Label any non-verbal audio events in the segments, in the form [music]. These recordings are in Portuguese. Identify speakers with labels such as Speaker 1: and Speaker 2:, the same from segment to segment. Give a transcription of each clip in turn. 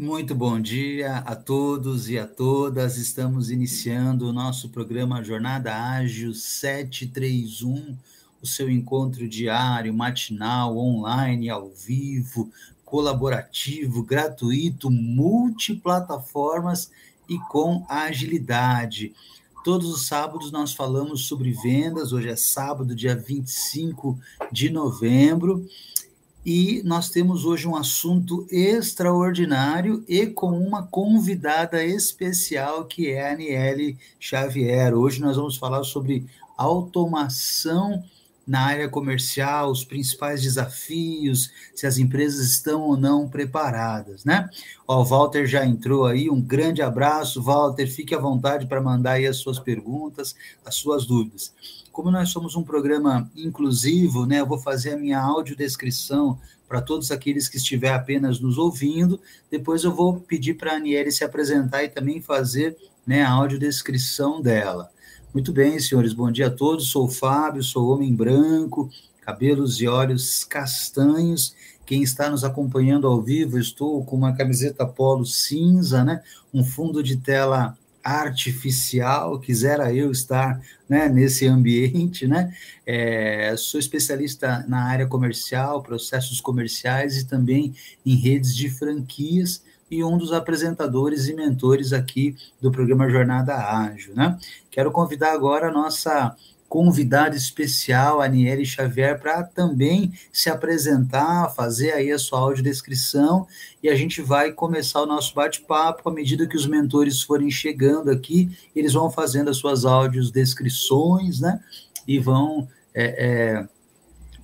Speaker 1: Muito bom dia a todos e a todas. Estamos iniciando o nosso programa Jornada Ágil 731, o seu encontro diário, matinal, online, ao vivo, colaborativo, gratuito, multiplataformas e com agilidade. Todos os sábados nós falamos sobre vendas. Hoje é sábado, dia 25 de novembro. E nós temos hoje um assunto extraordinário e com uma convidada especial, que é a Aniele Xavier. Hoje nós vamos falar sobre automação na área comercial, os principais desafios, se as empresas estão ou não preparadas, né? Ó, o Walter já entrou aí, um grande abraço, Walter, fique à vontade para mandar aí as suas perguntas, as suas dúvidas. Como nós somos um programa inclusivo, né, eu vou fazer a minha audiodescrição para todos aqueles que estiver apenas nos ouvindo. Depois eu vou pedir para a Aniele se apresentar e também fazer né, a audiodescrição dela. Muito bem, senhores, bom dia a todos. Sou o Fábio, sou homem branco, cabelos e olhos castanhos. Quem está nos acompanhando ao vivo, estou com uma camiseta polo cinza, né? Um fundo de tela artificial, quisera eu estar né, nesse ambiente, né? É, sou especialista na área comercial, processos comerciais e também em redes de franquias e um dos apresentadores e mentores aqui do programa Jornada Ágil, né? Quero convidar agora a nossa convidada especial, Aniele Xavier, para também se apresentar, fazer aí a sua audiodescrição, e a gente vai começar o nosso bate-papo à medida que os mentores forem chegando aqui, eles vão fazendo as suas audiodescrições, né, e vão é, é,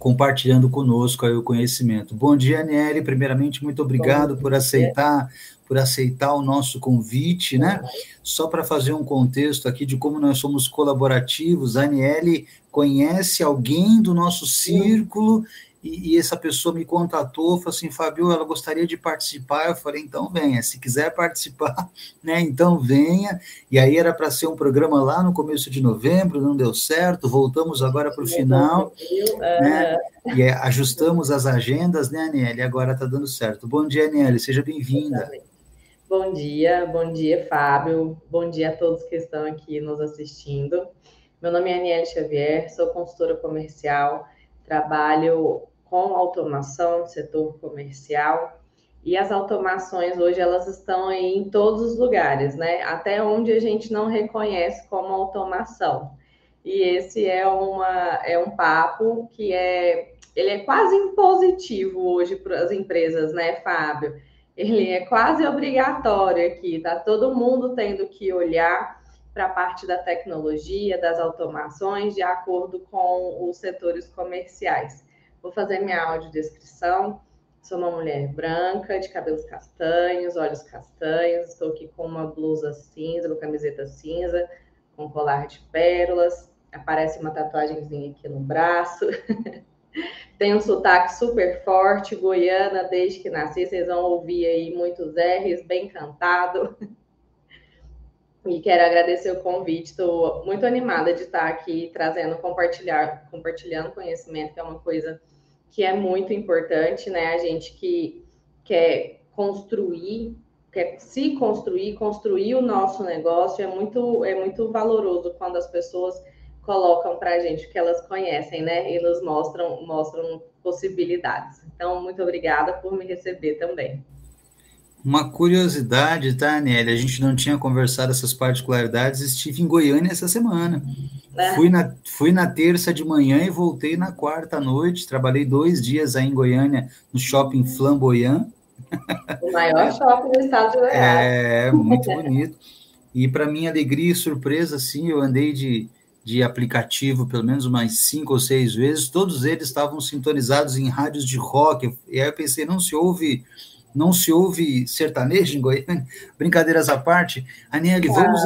Speaker 1: compartilhando conosco aí o conhecimento. Bom dia, Aniele, primeiramente, muito obrigado por aceitar por aceitar o nosso convite, né? Só para fazer um contexto aqui de como nós somos colaborativos, a Aniele conhece alguém do nosso círculo e, e, essa pessoa me contatou, falou assim, Fabio, ela gostaria de participar, eu falei, então venha, se quiser participar, [laughs] né, então venha, e aí era para ser um programa lá no começo de novembro, não deu certo, voltamos agora para o final, né, e é, ajustamos as agendas, né, Aniele, agora está dando certo. Bom dia, Aniele, seja bem-vinda.
Speaker 2: Bom dia, bom dia, Fábio. Bom dia a todos que estão aqui nos assistindo. Meu nome é Aniele Xavier, sou consultora comercial, trabalho com automação setor comercial. E as automações hoje elas estão em todos os lugares, né? Até onde a gente não reconhece como automação. E esse é uma é um papo que é ele é quase impositivo hoje para as empresas, né, Fábio? ele é quase obrigatório aqui, tá todo mundo tendo que olhar para a parte da tecnologia, das automações, de acordo com os setores comerciais. Vou fazer minha audiodescrição. Sou uma mulher branca, de cabelos castanhos, olhos castanhos. Estou aqui com uma blusa cinza, uma camiseta cinza, com colar de pérolas. Aparece uma tatuagemzinha aqui no braço. [laughs] Tem um sotaque super forte, goiana, desde que nasci, vocês vão ouvir aí muitos R's, bem cantado. [laughs] E quero agradecer o convite, estou muito animada de estar aqui trazendo, compartilhar, compartilhando conhecimento, que é uma coisa que é muito importante, né? A gente que quer construir, quer se construir, construir o nosso negócio, é muito, é muito valoroso quando as pessoas colocam para a gente o que elas conhecem, né? E nos mostram, mostram possibilidades. Então, muito obrigada por me receber também.
Speaker 1: Uma curiosidade, tá, Nélia? A gente não tinha conversado essas particularidades. Estive em Goiânia essa semana. É. Fui, na, fui na terça de manhã e voltei na quarta noite. Trabalhei dois dias aí em Goiânia, no shopping Flamboyant.
Speaker 2: O maior shopping do estado de Goiás.
Speaker 1: É, muito bonito. E para minha alegria e surpresa, sim, eu andei de, de aplicativo pelo menos umas cinco ou seis vezes, todos eles estavam sintonizados em rádios de rock, e aí eu pensei, não se ouve não se ouve sertanejo em Goiânia? [laughs] Brincadeiras à parte, Aniele, vamos,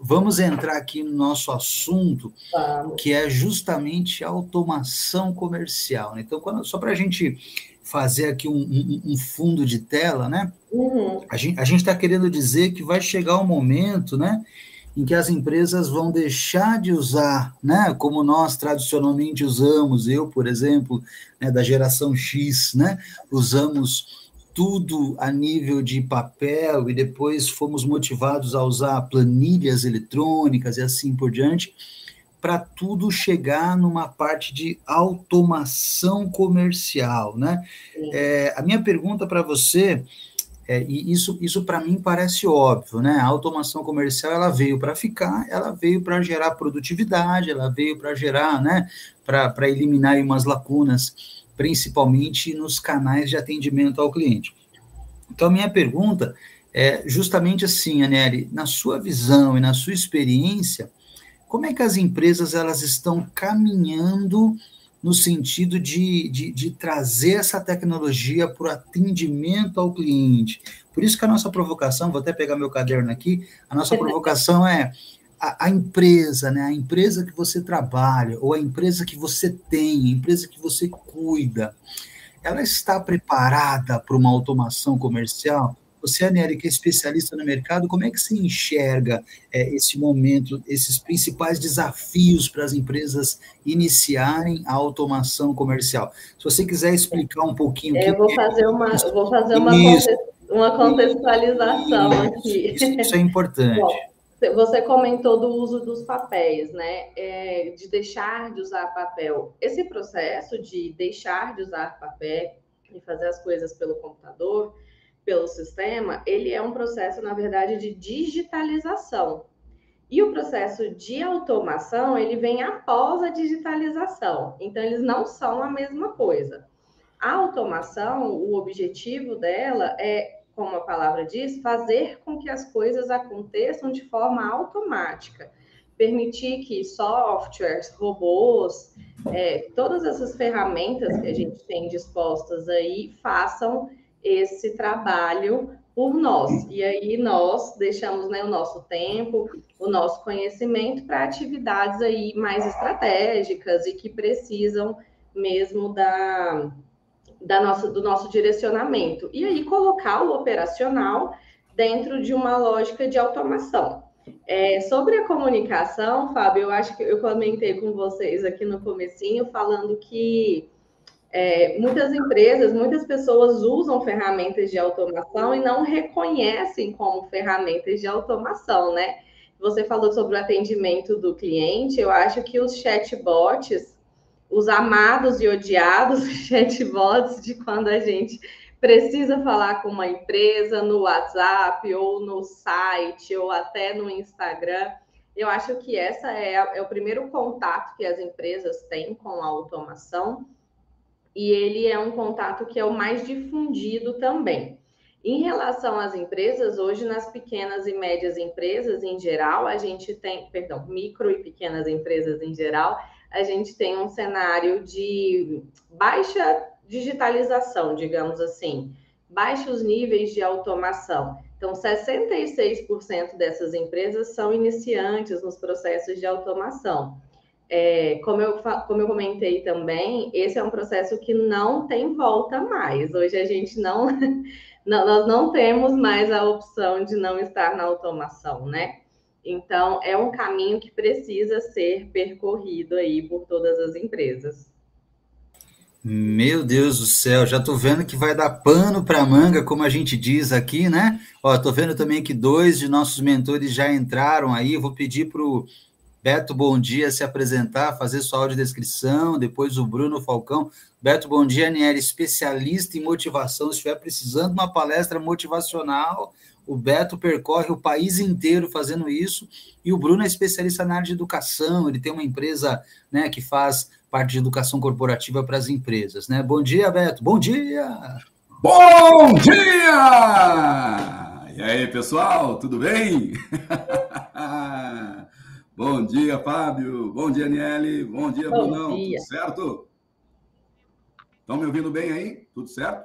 Speaker 1: vamos entrar aqui no nosso assunto, que é justamente automação comercial. Né? Então, quando, só para a gente fazer aqui um, um, um, fundo de tela, né? Uhum. A gente está querendo dizer que vai chegar o um momento, né? em que as empresas vão deixar de usar, né, como nós tradicionalmente usamos, eu, por exemplo, né, da geração X, né, usamos tudo a nível de papel e depois fomos motivados a usar planilhas eletrônicas e assim por diante, para tudo chegar numa parte de automação comercial, né? É, a minha pergunta para você é, e isso, isso para mim parece óbvio, né? A automação comercial ela veio para ficar, ela veio para gerar produtividade, ela veio para gerar, né? Para eliminar umas lacunas, principalmente nos canais de atendimento ao cliente. Então, minha pergunta é justamente assim, Aneli, na sua visão e na sua experiência, como é que as empresas elas estão caminhando no sentido de, de, de trazer essa tecnologia para o atendimento ao cliente. Por isso que a nossa provocação, vou até pegar meu caderno aqui, a nossa provocação é a, a, empresa, né? A empresa que você trabalha, ou a empresa que você tem, a empresa que você cuida, ela está preparada para uma automação comercial? Você, Aneri, que é especialista no mercado, como é que se enxerga é, esse momento, esses principais desafios para as empresas iniciarem a automação comercial? Se você quiser explicar um pouquinho.
Speaker 2: É, eu vou fazer é uma, vou fazer uma, uma contextualização aqui.
Speaker 1: Isso, isso é importante. [laughs] Bom,
Speaker 2: você comentou do uso dos papéis, né? É, de deixar de usar papel. Esse processo de deixar de usar papel e fazer as coisas pelo computador pelo sistema, ele é um processo, na verdade, de digitalização. E o processo de automação, ele vem após a digitalização. Então, eles não são a mesma coisa. A automação, o objetivo dela é, como a palavra diz, fazer com que as coisas aconteçam de forma automática. Permitir que softwares, robôs, é, todas essas ferramentas que a gente tem dispostas aí façam esse trabalho por nós. E aí nós deixamos né, o nosso tempo, o nosso conhecimento para atividades aí mais estratégicas e que precisam mesmo da, da nossa, do nosso direcionamento. E aí colocar o operacional dentro de uma lógica de automação. É, sobre a comunicação, Fábio, eu acho que eu comentei com vocês aqui no comecinho falando que é, muitas empresas, muitas pessoas usam ferramentas de automação e não reconhecem como ferramentas de automação, né? Você falou sobre o atendimento do cliente, eu acho que os chatbots, os amados e odiados [laughs] chatbots de quando a gente precisa falar com uma empresa no WhatsApp ou no site ou até no Instagram, eu acho que essa é, é o primeiro contato que as empresas têm com a automação e ele é um contato que é o mais difundido também. Em relação às empresas, hoje nas pequenas e médias empresas em geral, a gente tem, perdão, micro e pequenas empresas em geral, a gente tem um cenário de baixa digitalização, digamos assim, baixos níveis de automação. Então, 66% dessas empresas são iniciantes nos processos de automação. É, como, eu, como eu comentei também, esse é um processo que não tem volta mais. Hoje a gente não, [laughs] não, nós não temos mais a opção de não estar na automação, né? Então, é um caminho que precisa ser percorrido aí por todas as empresas.
Speaker 1: Meu Deus do céu, já estou vendo que vai dar pano para manga, como a gente diz aqui, né? Ó, estou vendo também que dois de nossos mentores já entraram aí. Vou pedir para o Beto, bom dia, se apresentar, fazer sua audiodescrição, depois o Bruno Falcão. Beto, bom dia, Aniele, especialista em motivação. Se estiver precisando de uma palestra motivacional, o Beto percorre o país inteiro fazendo isso, e o Bruno é especialista na área de educação, ele tem uma empresa né, que faz parte de educação corporativa para as empresas. Né? Bom dia, Beto. Bom dia!
Speaker 3: Bom dia! E aí, pessoal, tudo bem? [laughs] Bom dia, Fábio. Bom dia, Aniele. Bom dia, Bom Brunão. Dia. Tudo certo? Estão me ouvindo bem aí? Tudo certo?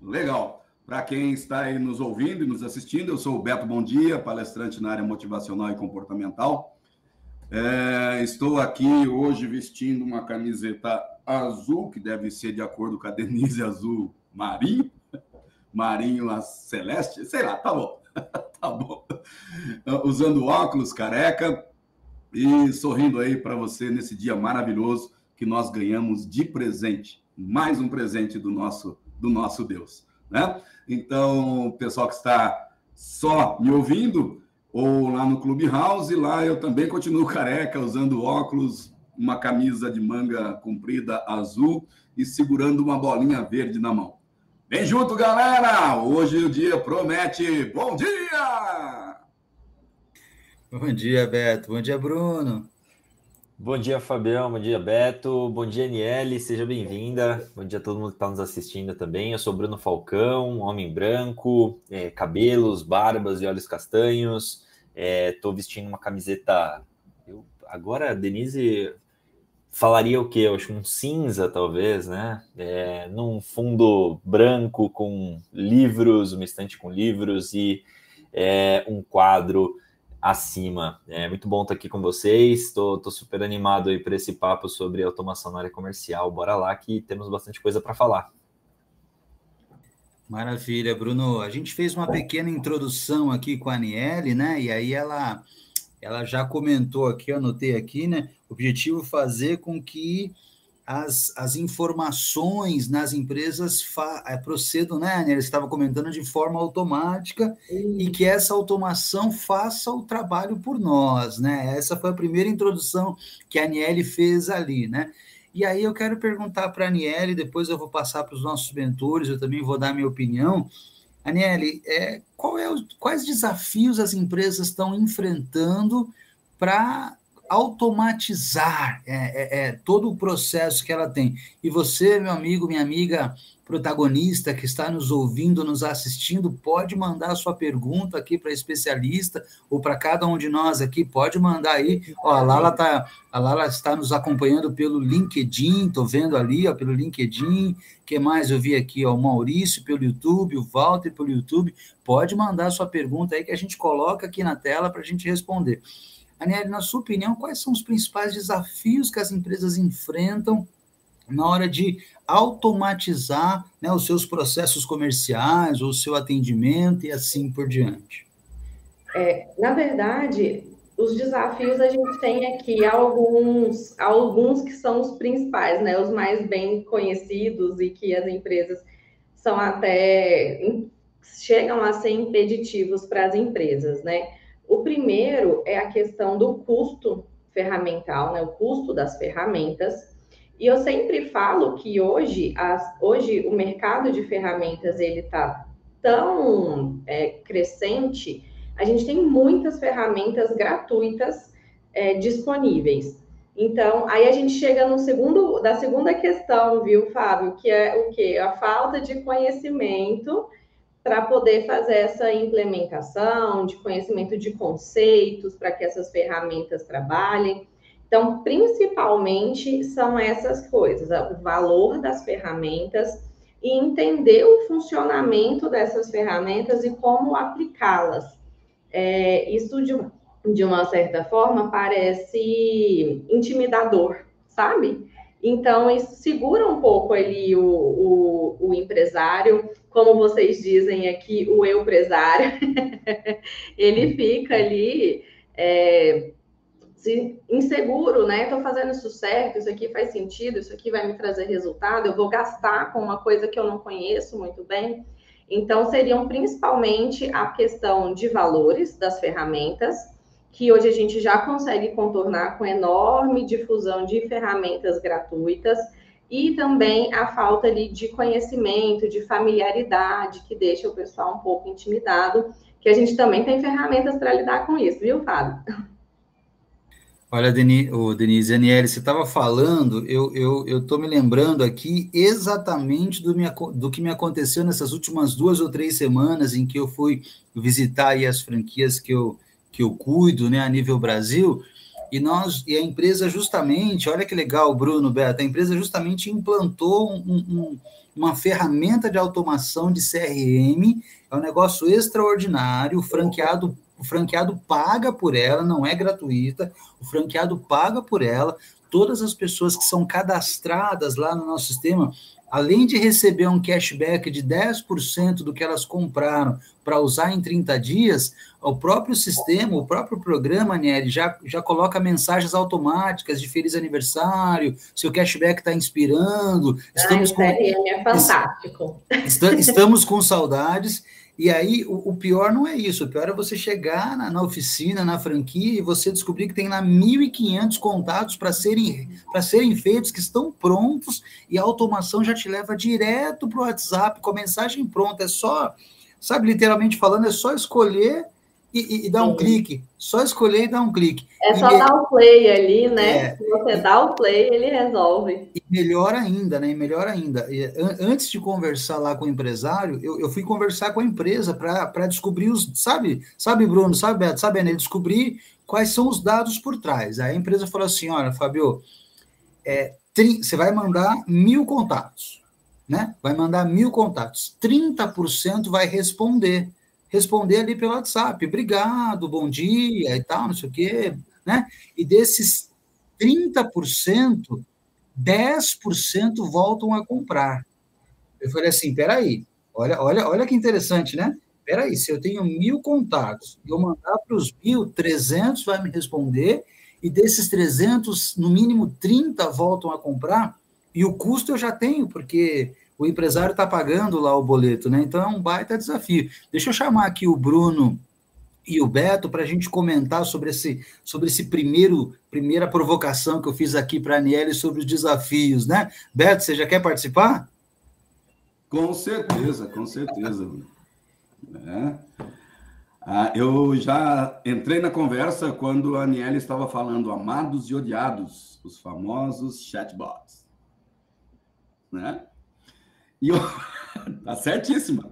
Speaker 3: Legal. Para quem está aí nos ouvindo e nos assistindo, eu sou o Beto Bom Dia, palestrante na área motivacional e comportamental. É, estou aqui hoje vestindo uma camiseta azul, que deve ser de acordo com a Denise Azul Marinho, Marinho Celeste, sei lá, tá bom. [laughs] tá bom. Usando óculos, careca e sorrindo aí para você nesse dia maravilhoso que nós ganhamos de presente. Mais um presente do nosso do nosso Deus. né? Então, pessoal que está só me ouvindo, ou lá no Clubhouse, lá eu também continuo [laughs] careca, usando óculos, uma camisa de manga comprida azul e segurando uma bolinha verde na mão. Vem junto, galera! Hoje o dia promete. Bom dia!
Speaker 1: Bom dia, Beto. Bom dia, Bruno.
Speaker 4: Bom dia, Fabião. Bom dia, Beto. Bom dia, Aniele. Seja bem-vinda. Bom dia a todo mundo que está nos assistindo também. Eu sou Bruno Falcão, homem branco, é, cabelos, barbas e olhos castanhos. Estou é, vestindo uma camiseta. Eu, agora, Denise falaria o quê? Eu acho um cinza, talvez, né? É, num fundo branco com livros, uma estante com livros e é, um quadro acima. É muito bom estar aqui com vocês. Estou super animado aí para esse papo sobre automação na área comercial. Bora lá que temos bastante coisa para falar.
Speaker 1: Maravilha, Bruno. A gente fez uma pequena introdução aqui com a Aniele, né? E aí ela, ela já comentou aqui, eu anotei aqui, né? O objetivo é fazer com que as, as informações nas empresas é, procedam, né, Ele estava comentando de forma automática e que essa automação faça o trabalho por nós, né? Essa foi a primeira introdução que a Aniele fez ali, né? E aí eu quero perguntar para a Aniele, depois eu vou passar para os nossos mentores, eu também vou dar minha opinião. Aniele, é, qual é o, quais desafios as empresas estão enfrentando para automatizar é, é, é, todo o processo que ela tem. E você, meu amigo, minha amiga protagonista que está nos ouvindo, nos assistindo, pode mandar sua pergunta aqui para especialista ou para cada um de nós aqui, pode mandar aí. Ó, a Lala tá, a Lala está nos acompanhando pelo LinkedIn, tô vendo ali, ó, pelo LinkedIn. Que mais eu vi aqui, ó, o Maurício pelo YouTube, o Walter pelo YouTube. Pode mandar sua pergunta aí que a gente coloca aqui na tela para a gente responder. Aniele, na sua opinião, quais são os principais desafios que as empresas enfrentam na hora de automatizar né, os seus processos comerciais, o seu atendimento e assim por diante?
Speaker 2: É, na verdade, os desafios a gente tem aqui alguns, alguns que são os principais, né, os mais bem conhecidos e que as empresas são até chegam a ser impeditivos para as empresas, né? O primeiro é a questão do custo ferramental, né? O custo das ferramentas. E eu sempre falo que hoje, as, hoje o mercado de ferramentas ele está tão é, crescente, a gente tem muitas ferramentas gratuitas é, disponíveis. Então, aí a gente chega no segundo, da segunda questão, viu, Fábio, que é o quê? A falta de conhecimento para poder fazer essa implementação de conhecimento de conceitos para que essas ferramentas trabalhem. Então, principalmente são essas coisas: o valor das ferramentas e entender o funcionamento dessas ferramentas e como aplicá-las. É, isso, de, de uma certa forma, parece intimidador, sabe? Então, isso segura um pouco ali o, o, o empresário, como vocês dizem aqui, o empresário, [laughs] ele fica ali é, inseguro, né? Estou fazendo isso certo, isso aqui faz sentido, isso aqui vai me trazer resultado, eu vou gastar com uma coisa que eu não conheço muito bem. Então, seriam principalmente a questão de valores das ferramentas, que hoje a gente já consegue contornar com enorme difusão de ferramentas gratuitas e também a falta ali de conhecimento, de familiaridade, que deixa o pessoal um pouco intimidado, que a gente também tem ferramentas para lidar com isso, viu, Fábio?
Speaker 1: Olha, Denise, Denise Aniele, você estava falando, eu estou me lembrando aqui exatamente do, minha, do que me aconteceu nessas últimas duas ou três semanas em que eu fui visitar as franquias que eu, que eu cuido, né, a nível Brasil, e nós e a empresa justamente, olha que legal, Bruno, Beto, a empresa justamente implantou um, um, uma ferramenta de automação de CRM, é um negócio extraordinário, o franqueado o franqueado paga por ela, não é gratuita, o franqueado paga por ela, todas as pessoas que são cadastradas lá no nosso sistema além de receber um cashback de 10% do que elas compraram para usar em 30 dias, o próprio sistema, o próprio programa, Nelly, já, já coloca mensagens automáticas de feliz aniversário, seu cashback está inspirando.
Speaker 2: Estamos Ai, com, é fantástico.
Speaker 1: Estamos com saudades. E aí, o, o, pior não é isso. O pior é você chegar na, na oficina, na franquia, e você descobrir que tem lá 1.500 contatos para serem, serem feitos, que estão prontos, e a automação já te leva direto para o WhatsApp com a mensagem pronta. É só, sabe, literalmente falando, é só escolher e, e, dar um clique. Só escolher e dar um clique.
Speaker 2: É só dar o play ali, né? É, Se você dá o play, ele resolve.
Speaker 1: E melhor ainda, né? E melhor ainda. E, antes de conversar lá com o empresário, eu, eu fui conversar com a empresa para descobrir os. Sabe, sabe, Bruno, sabe, Beto, sabe, Anel? Descobrir quais são os dados por trás. Aí a empresa falou assim: olha, Fabio, é, você vai mandar mil contatos, né? Vai mandar mil contatos. 30% vai responder responder ali pelo WhatsApp, obrigado, bom dia e tal, não sei o quê, né? E desses 30%, 10% voltam a comprar. Eu falei assim, peraí, olha, olha, olha que interessante, né? Peraí, se eu tenho mil contatos eu mandar para os mil, 300 vai me responder, e desses 300, no mínimo 30 voltam a comprar, e o custo eu já tenho, porque o empresário está pagando lá o boleto, né? Então é um baita desafio. Deixa eu chamar aqui o Bruno e o Beto para a gente comentar sobre esse, sobre esse primeiro primeira provocação que eu fiz aqui para a Aniele sobre os desafios, né? Beto, você já quer participar?
Speaker 3: Com certeza, com certeza. É. Ah, eu já entrei na conversa quando a Aniele estava falando amados e odiados, os famosos chatbots. Né? E eu... [laughs] tá certíssima.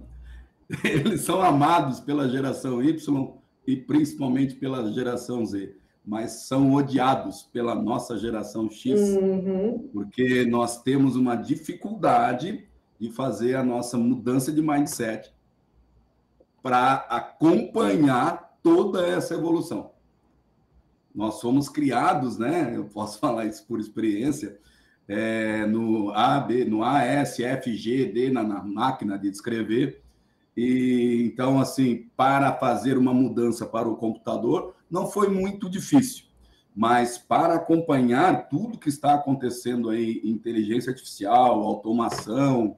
Speaker 3: [laughs] Eles são amados pela geração Y e principalmente pela geração Z, mas são odiados pela nossa geração X, uhum. porque nós temos uma dificuldade de fazer a nossa mudança de mindset para acompanhar toda essa evolução. Nós somos criados, né? Eu posso [laughs] falar isso por experiência é, no A, B, no A, S, F, G, D na, na máquina de escrever. E então, assim, para fazer uma mudança para o computador não foi muito difícil, mas para acompanhar tudo que está acontecendo aí, inteligência artificial, automação,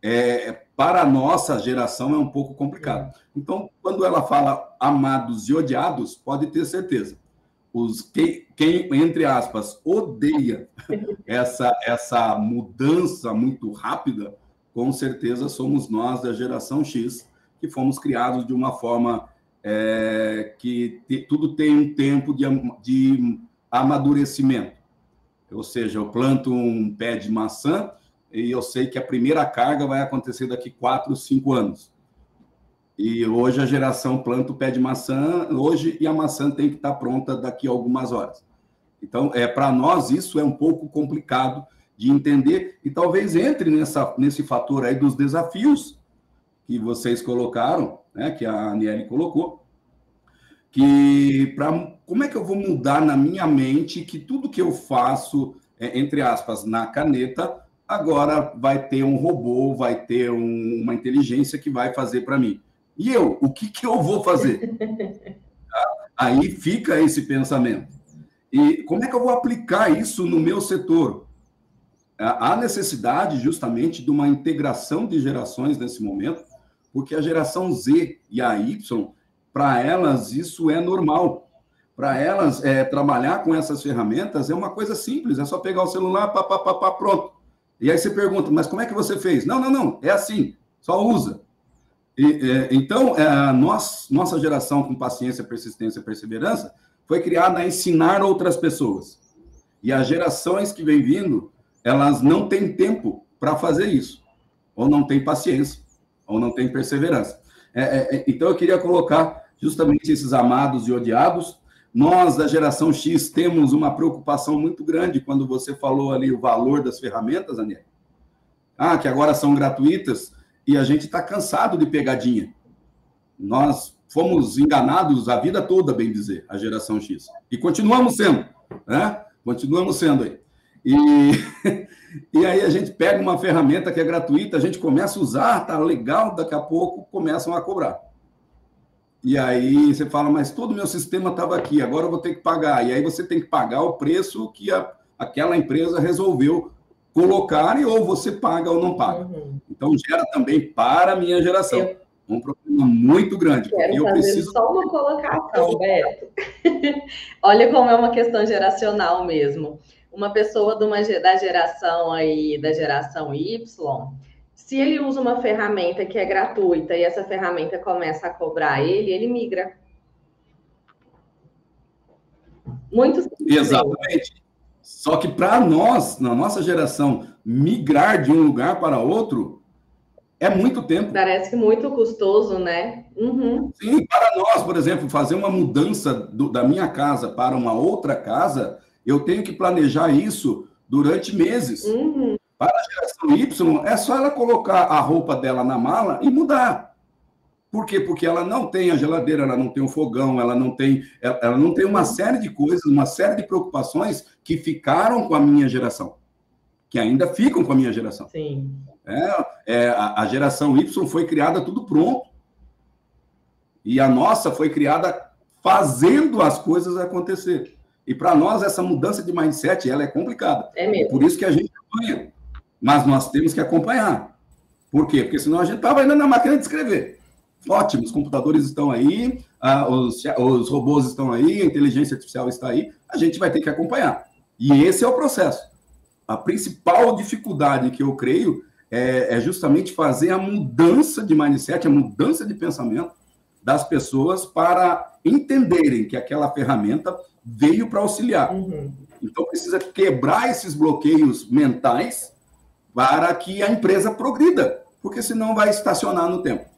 Speaker 3: é, para a nossa geração é um pouco complicado. Então, quando ela fala amados e odiados, pode ter certeza os quem, quem, entre aspas, odeia [laughs] essa, essa mudança muito rápida, com certeza somos nós da geração X, que fomos criados de uma forma é, que te, tudo tem um tempo de, de amadurecimento. Ou seja, eu planto um pé de maçã e eu sei que a primeira carga vai acontecer daqui quatro, cinco anos. E hoje a geração planta o pé de maçã hoje e a maçã tem que estar pronta daqui a algumas horas. Então, é para nós isso é um pouco complicado de entender e talvez entre nessa, nesse fator aí dos desafios que vocês colocaram, né, que a Aniele colocou, que para como é que eu vou mudar na minha mente que tudo que eu faço, é, entre aspas, na caneta, agora vai ter um robô, vai ter um, uma inteligência que vai fazer para mim. E eu, o que, que eu vou fazer? [laughs] Aí fica esse pensamento. E como é que eu vou aplicar isso no meu setor? Há necessidade justamente de uma integração de gerações nesse momento, porque a geração Z e a Y, para elas, isso é normal. Para elas, é, trabalhar com essas ferramentas é uma coisa simples, é só pegar o celular, pá, pá, pá, pá, pronto. E aí você pergunta, mas como é que você fez? Não, não, não, é assim, só usa. E, é, então, é, nós, nossa geração com paciência, persistência e perseverança foi criada a ensinar outras pessoas. E as gerações que vêm vindo, elas não têm tempo para fazer isso, ou não têm paciência, ou não têm perseverança. É, é, é, então, eu queria colocar justamente esses amados e odiados. Nós, da geração X, temos uma preocupação muito grande quando você falou ali o valor das ferramentas, Daniel. Ah, que agora são gratuitas e a gente está cansado de pegadinha. Nós fomos enganados a vida toda, bem dizer, a geração X. E continuamos sendo, né? Continuamos sendo aí. E, [laughs] e aí a gente pega uma ferramenta que é gratuita, a gente começa a usar, tá legal, daqui a pouco começam a cobrar. E aí você fala, mas todo o meu sistema estava aqui, agora eu vou ter que pagar. E aí você tem que pagar o preço que a, aquela empresa resolveu colocar, e ou você paga ou não paga. Uhum. Então gera também para a minha geração. Eu... Um problema muito grande.
Speaker 2: Quero eu preciso só uma colocação, Beto. [laughs] Olha como é uma questão geracional mesmo. Uma pessoa de uma, da geração aí, da geração Y, se ele usa uma ferramenta que é gratuita e essa ferramenta começa a cobrar ele, ele migra. Muito
Speaker 3: simples. Exatamente. Só que para nós, na nossa geração, migrar de um lugar para outro é muito tempo.
Speaker 2: Parece muito custoso, né? Uhum.
Speaker 3: Sim, para nós, por exemplo, fazer uma mudança do, da minha casa para uma outra casa, eu tenho que planejar isso durante meses. Uhum. Para a geração Y, é só ela colocar a roupa dela na mala e mudar. Por quê? Porque ela não tem a geladeira, ela não tem o fogão, ela não tem, ela não tem uma série de coisas, uma série de preocupações que ficaram com a minha geração, que ainda ficam com a minha geração.
Speaker 2: Sim.
Speaker 3: É, é a, a geração Y foi criada tudo pronto. E a nossa foi criada fazendo as coisas acontecer. E para nós, essa mudança de mindset ela é complicada.
Speaker 2: É mesmo.
Speaker 3: Por isso que a gente acompanha. Mas nós temos que acompanhar. Por quê? Porque senão a gente estava ainda na máquina de escrever. Ótimo, os computadores estão aí, ah, os, os robôs estão aí, a inteligência artificial está aí, a gente vai ter que acompanhar. E esse é o processo. A principal dificuldade que eu creio é, é justamente fazer a mudança de mindset, a mudança de pensamento das pessoas para entenderem que aquela ferramenta veio para auxiliar. Uhum. Então precisa quebrar esses bloqueios mentais para que a empresa progrida, porque senão vai estacionar no tempo.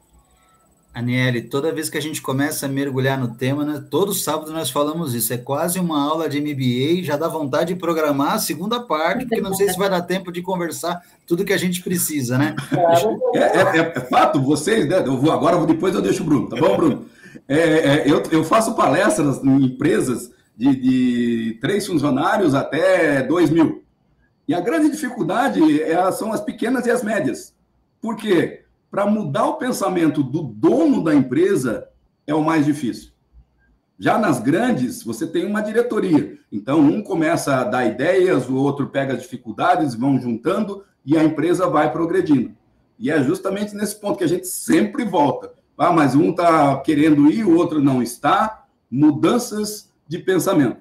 Speaker 1: Aniele, toda vez que a gente começa a mergulhar no tema, né, todo sábado nós falamos isso, é quase uma aula de MBA, já dá vontade de programar a segunda parte, porque não sei se vai dar tempo de conversar tudo que a gente precisa, né?
Speaker 3: É, é, é, é fato, vocês, né, eu vou agora, depois eu deixo o Bruno, tá bom, Bruno? É, é, eu, eu faço palestras em empresas de, de três funcionários até dois mil. E a grande dificuldade é, são as pequenas e as médias. Por quê? Para mudar o pensamento do dono da empresa é o mais difícil. Já nas grandes, você tem uma diretoria. Então, um começa a dar ideias, o outro pega as dificuldades, vão juntando e a empresa vai progredindo. E é justamente nesse ponto que a gente sempre volta. Ah, mas um está querendo ir, o outro não está. Mudanças de pensamento.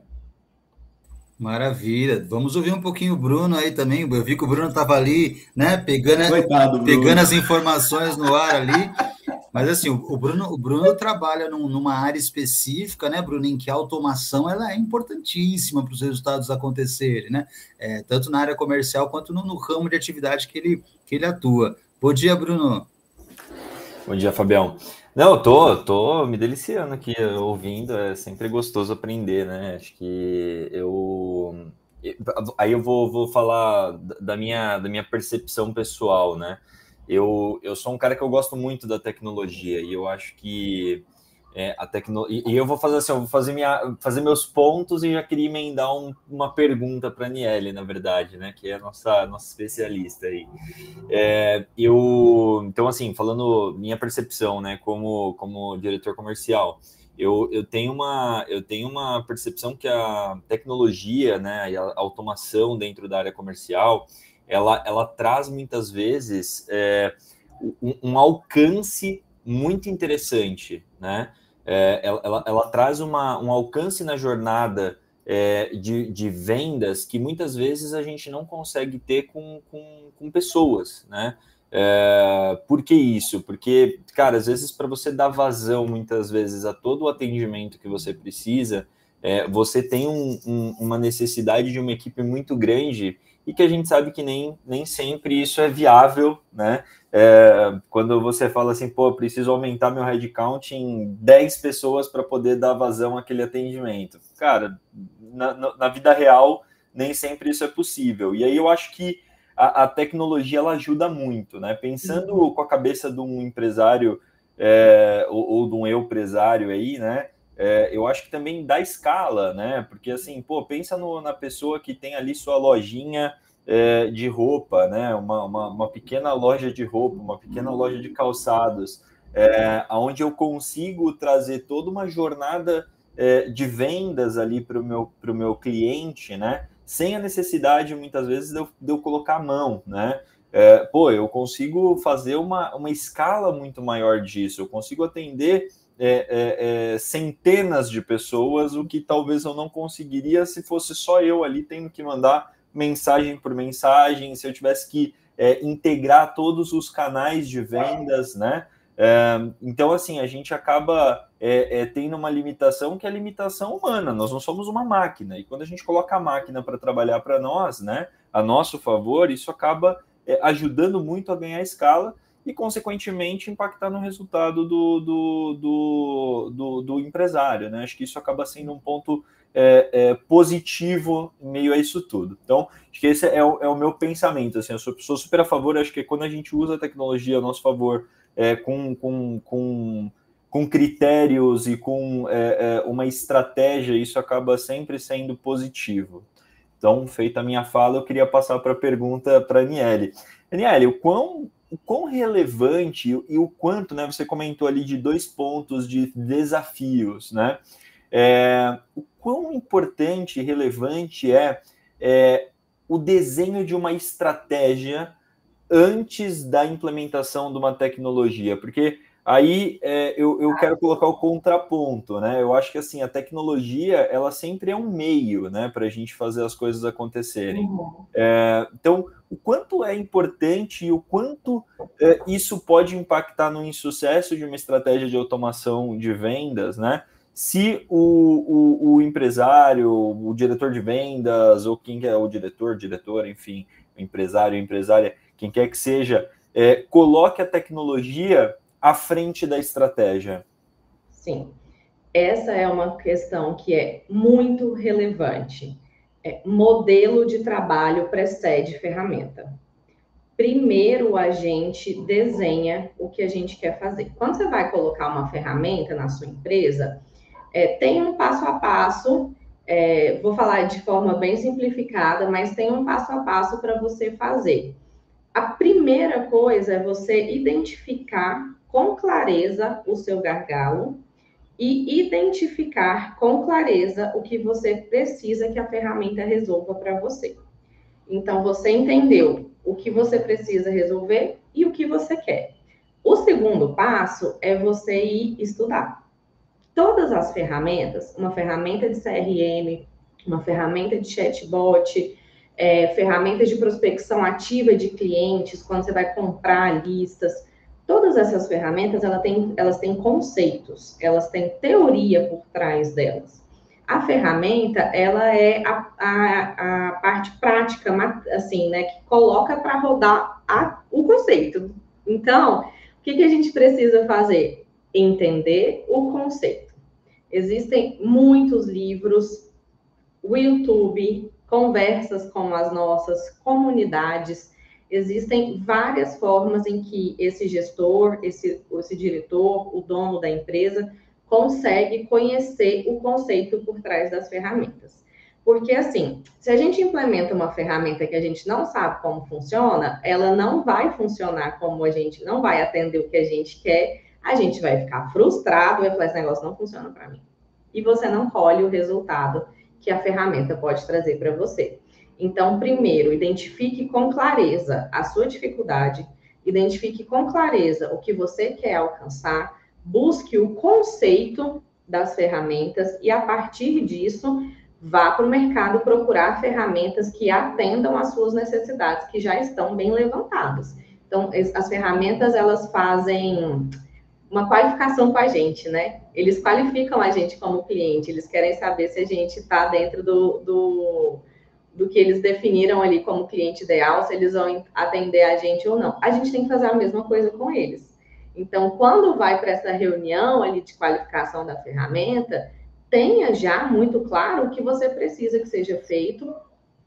Speaker 1: Maravilha. Vamos ouvir um pouquinho o Bruno aí também. Eu vi que o Bruno estava ali, né, pegando, Coitado, pegando as informações no ar ali. Mas assim, o Bruno, o Bruno trabalha num, numa área específica, né, Bruno, em que a automação ela é importantíssima para os resultados acontecerem, né? É, tanto na área comercial quanto no, no, ramo de atividade que ele, que ele atua. Bom dia, Bruno.
Speaker 4: Bom dia, Fabião. Não, tô, tô me deliciando aqui ouvindo, é sempre gostoso aprender, né? Acho que eu. Aí eu vou, vou falar da minha, da minha percepção pessoal, né? Eu, eu sou um cara que eu gosto muito da tecnologia e eu acho que é, a. E, e, eu vou fazer assim, eu vou fazer, minha, fazer meus pontos e já queria emendar um, uma pergunta para a Aniele, na verdade, né? Que é a nossa, nossa especialista aí. É, eu, então, assim, falando minha percepção, né, como, como diretor comercial, eu, eu, tenho uma, eu tenho uma percepção que a tecnologia, né, e a automação dentro da área comercial, ela, ela traz muitas vezes é, um, um alcance muito interessante, né? É, ela, ela, ela, traz uma, um alcance na jornada é, de, de, vendas que muitas vezes a gente não consegue ter com, com, com pessoas, né? É, por que isso? Porque, cara, às vezes para você dar vazão muitas vezes a todo o atendimento que você precisa, é, você tem um, um, uma necessidade de uma equipe muito grande e que a gente sabe que nem, nem sempre isso é viável, né? É, quando você fala assim, pô, preciso aumentar meu headcount em 10 pessoas para poder dar vazão àquele atendimento. Cara, na, na, vida real, nem sempre isso é possível. E aí eu acho que a, a tecnologia ela ajuda muito, né? Pensando com a cabeça de um empresário é, ou, ou de um empresário aí, né? É, eu acho que também dá escala, né? Porque assim, pô, pensa no, na pessoa que tem ali sua lojinha é, de roupa, né? Uma, uma, uma, pequena loja de roupa, uma pequena loja de calçados, é, onde eu consigo trazer toda uma jornada é, de vendas ali para o meu, meu cliente, né? Sem a necessidade, muitas vezes, de eu, de eu colocar a mão, né? É, pô, eu consigo fazer uma, uma escala muito maior disso, eu consigo atender é, é, é, centenas de pessoas, o que talvez eu não conseguiria se fosse só eu ali tendo que mandar mensagem por mensagem, se eu tivesse que é, integrar todos os canais de vendas, né? É, então, assim, a gente acaba tendo uma limitação que é a limitação humana, nós não somos uma máquina, e quando a gente coloca a máquina para trabalhar para nós, né, a nosso favor, isso acaba ajudando muito a ganhar escala e, consequentemente, impactar no resultado do, do, do, do, do empresário, né? Acho que isso acaba sendo um ponto é, é, positivo em meio a isso tudo. Então, acho que esse é o, é o meu pensamento. Assim, eu sou, super a favor, acho que quando a gente usa a tecnologia a nosso favor, é, com, com, com, com, critérios e com é, é, uma estratégia, isso acaba sempre sendo positivo. Então, feita a minha fala, eu queria passar para a pergunta para a Aniele. Aniele, o quão, o quão relevante e o quanto, né? Você comentou ali de dois pontos de desafios, né? É, o quão importante e relevante é, é o desenho de uma estratégia antes da implementação de uma tecnologia, porque aí é, eu, eu quero colocar o contraponto, né? Eu acho que assim a tecnologia ela sempre é um meio, né, para a gente fazer as coisas acontecerem. Uhum. É, então, o quanto é importante e o quanto é, isso pode impactar no insucesso de uma estratégia de automação de vendas, né? se o, o, o, empresário, o diretor de vendas, ou quem é o diretor, diretor, enfim, o empresário, empresária, quem quer que seja, é, coloque a tecnologia à frente da estratégia.
Speaker 2: Sim, essa é uma questão que é muito relevante. É, modelo de trabalho precede ferramenta. Primeiro a gente desenha o que a gente quer fazer. Quando você vai colocar uma ferramenta na sua empresa, é, tem um passo a passo, é, vou falar de forma bem simplificada, mas tem um passo a passo para você fazer. A primeira coisa é você identificar com clareza o seu gargalo e identificar com clareza o que você precisa que a ferramenta resolva para você. Então, você entendeu o que você precisa resolver e o que você quer. O segundo passo é você ir estudar todas as ferramentas, uma ferramenta de CRM, uma ferramenta de chatbot, é, ferramentas de prospecção ativa de clientes, quando você vai comprar listas, todas essas ferramentas elas têm, elas têm conceitos, elas têm teoria por trás delas. A ferramenta, ela é a, a, a parte prática, assim, né, que coloca para rodar a, o conceito. Então, o que, que a gente precisa fazer? Entender o conceito. Existem muitos livros, o YouTube, conversas como as nossas, comunidades. Existem várias formas em que esse gestor, esse, esse diretor, o dono da empresa, consegue conhecer o conceito por trás das ferramentas. Porque, assim, se a gente implementa uma ferramenta que a gente não sabe como funciona, ela não vai funcionar como a gente, não vai atender o que a gente quer, a gente vai ficar frustrado, vai falar, esse negócio não funciona para mim. E você não colhe o resultado que a ferramenta pode trazer para você. Então, primeiro, identifique com clareza a sua dificuldade, identifique com clareza o que você quer alcançar, busque o conceito das ferramentas e, a partir disso, vá para o mercado procurar ferramentas que atendam às suas necessidades, que já estão bem levantadas. Então, as ferramentas, elas fazem uma qualificação com a gente, né? Eles qualificam a gente como cliente, eles querem saber se a gente está dentro do, do, do que eles definiram ali como cliente ideal, se eles vão atender a gente ou não. A gente tem que fazer a mesma coisa com eles. Então, quando vai para essa reunião ali de qualificação da ferramenta, tenha já muito claro o que você precisa que seja feito,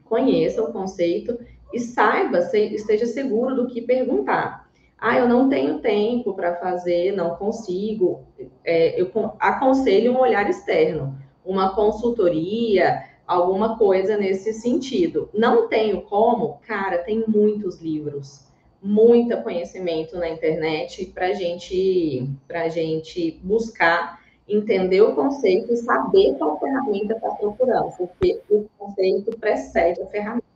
Speaker 2: conheça o conceito e saiba, esteja seguro do que perguntar. Ah, eu não tenho tempo para fazer, não consigo. É, eu aconselho um olhar externo, uma consultoria, alguma coisa nesse sentido. Não tenho como, cara, tem muitos livros, muito conhecimento na internet para gente, a gente buscar entender o conceito e saber qual ferramenta está procurando, porque o conceito precede a ferramenta.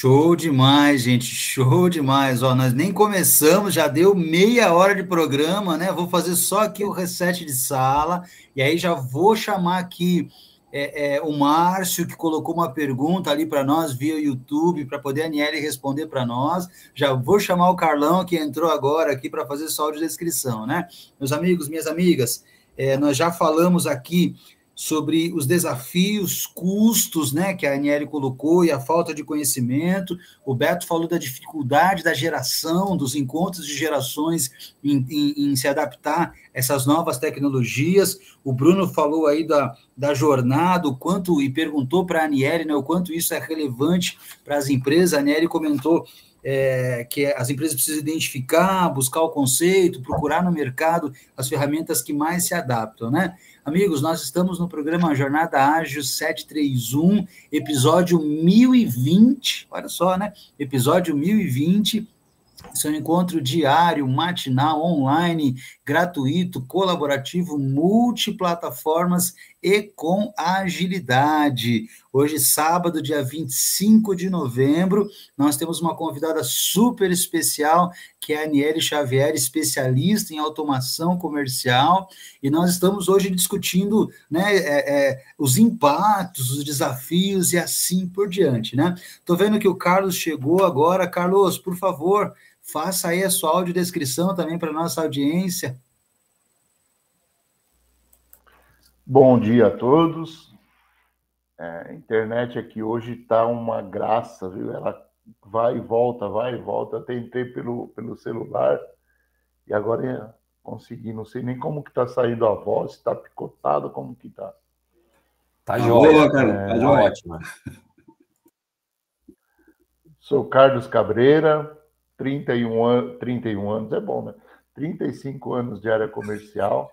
Speaker 1: Show demais, gente, show demais. Ó, nós nem começamos, já deu meia hora de programa, né? Vou fazer só aqui o reset de sala e aí já vou chamar aqui é, é, o Márcio, que colocou uma pergunta ali para nós via YouTube, para poder a Aniele responder para nós. Já vou chamar o Carlão, que entrou agora aqui para fazer só de descrição, né? Meus amigos, minhas amigas, é, nós já falamos aqui sobre os desafios, custos, né, que a Aniele colocou e a falta de conhecimento. O Beto falou da dificuldade da geração, dos encontros de gerações em, em, em se adaptar a essas novas tecnologias. O Bruno falou aí da, da jornada, o quanto, e perguntou para a Aniele, né, o quanto isso é relevante para as empresas. A Aniele comentou é, que as empresas precisam identificar, buscar o conceito, procurar no mercado as ferramentas que mais se adaptam, né? Amigos, nós estamos no programa Jornada Ágil 731, episódio 1020, olha só, né? Episódio 1020 seu encontro diário, matinal, online, gratuito, colaborativo, multiplataformas e com agilidade. Hoje, sábado, dia 25 de novembro, nós temos uma convidada super especial, que é a Aniele Xavier, especialista em automação comercial, e nós estamos hoje discutindo né, é, é, os impactos, os desafios e assim por diante. Né? Estou vendo que o Carlos chegou agora. Carlos, por favor, Faça aí a sua audiodescrição também para a nossa audiência.
Speaker 5: Bom dia a todos. É, a internet aqui hoje está uma graça, viu? Ela vai e volta, vai e volta. Tentei pelo, pelo celular e agora consegui. Não sei nem como que está saindo a voz, está picotado, como que está.
Speaker 4: Tá joia, cara. É, tá joia. Ótima.
Speaker 5: Sou Carlos Cabreira, 31, an 31 anos é bom, né? 35 anos de área comercial.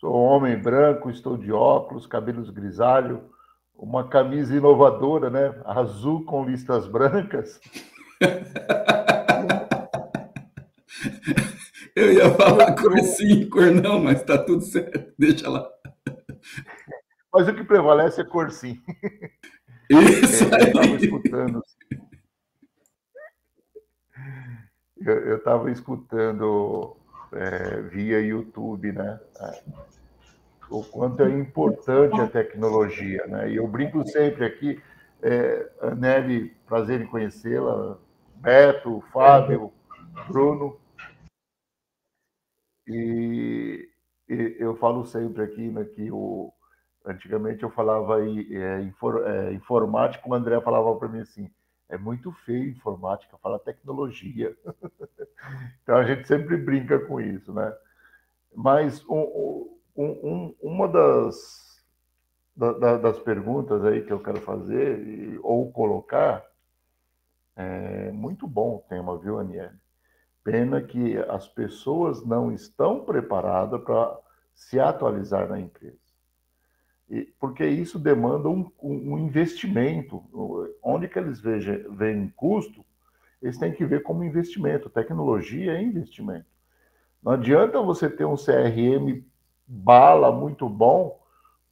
Speaker 5: Sou homem branco, estou de óculos, cabelos grisalho, uma camisa inovadora, né? Azul com listas brancas. [laughs]
Speaker 3: Eu ia falar cor sim, cor não, mas tá tudo certo. [laughs] Deixa lá.
Speaker 5: Mas o que prevalece é cor sim.
Speaker 3: Isso é.
Speaker 5: Eu estava escutando eu estava escutando é, via YouTube, né? É, o quanto é importante a tecnologia, né? E eu brinco sempre aqui, é, Nelly, prazer em conhecê-la, Beto, Fábio, Bruno. E, e, eu falo sempre aqui né, que o, antigamente eu falava aí, é, é, informática, o André falava para mim assim, é muito feio informática, fala tecnologia. [laughs] então a gente sempre brinca com isso, né? Mas um, um, uma das, da, das perguntas aí que eu quero fazer ou colocar é muito bom o tema, viu, Aniele? Pena que as pessoas não estão preparadas para se atualizar na empresa porque isso demanda um, um, investimento. Onde que eles veem custo, eles têm que ver como investimento. Tecnologia é investimento. Não adianta você ter um CRM bala muito bom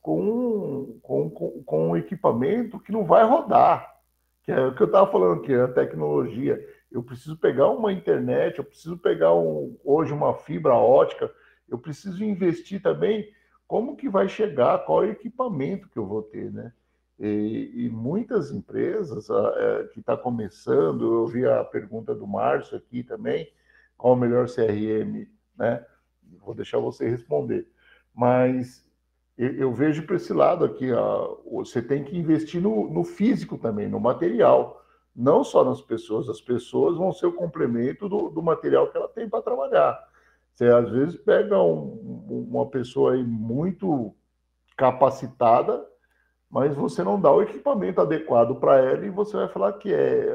Speaker 5: com, com, com, com um equipamento que não vai rodar. Que é o que eu estava falando aqui, a tecnologia. Eu preciso pegar uma internet, eu preciso pegar um, hoje uma fibra ótica, eu preciso investir também como que vai chegar, qual é o equipamento que eu vou ter, né? E, e muitas empresas é, que está começando, eu vi a pergunta do Márcio aqui também, qual o melhor CRM, né? Vou deixar você responder. Mas eu, eu vejo para esse lado aqui, ó, você tem que investir no, no físico também, no material, não só nas pessoas. As pessoas vão ser o complemento do, do material que ela tem para trabalhar. Você às vezes pega um, uma pessoa aí muito capacitada, mas você não dá o equipamento adequado para ela e você vai falar que é,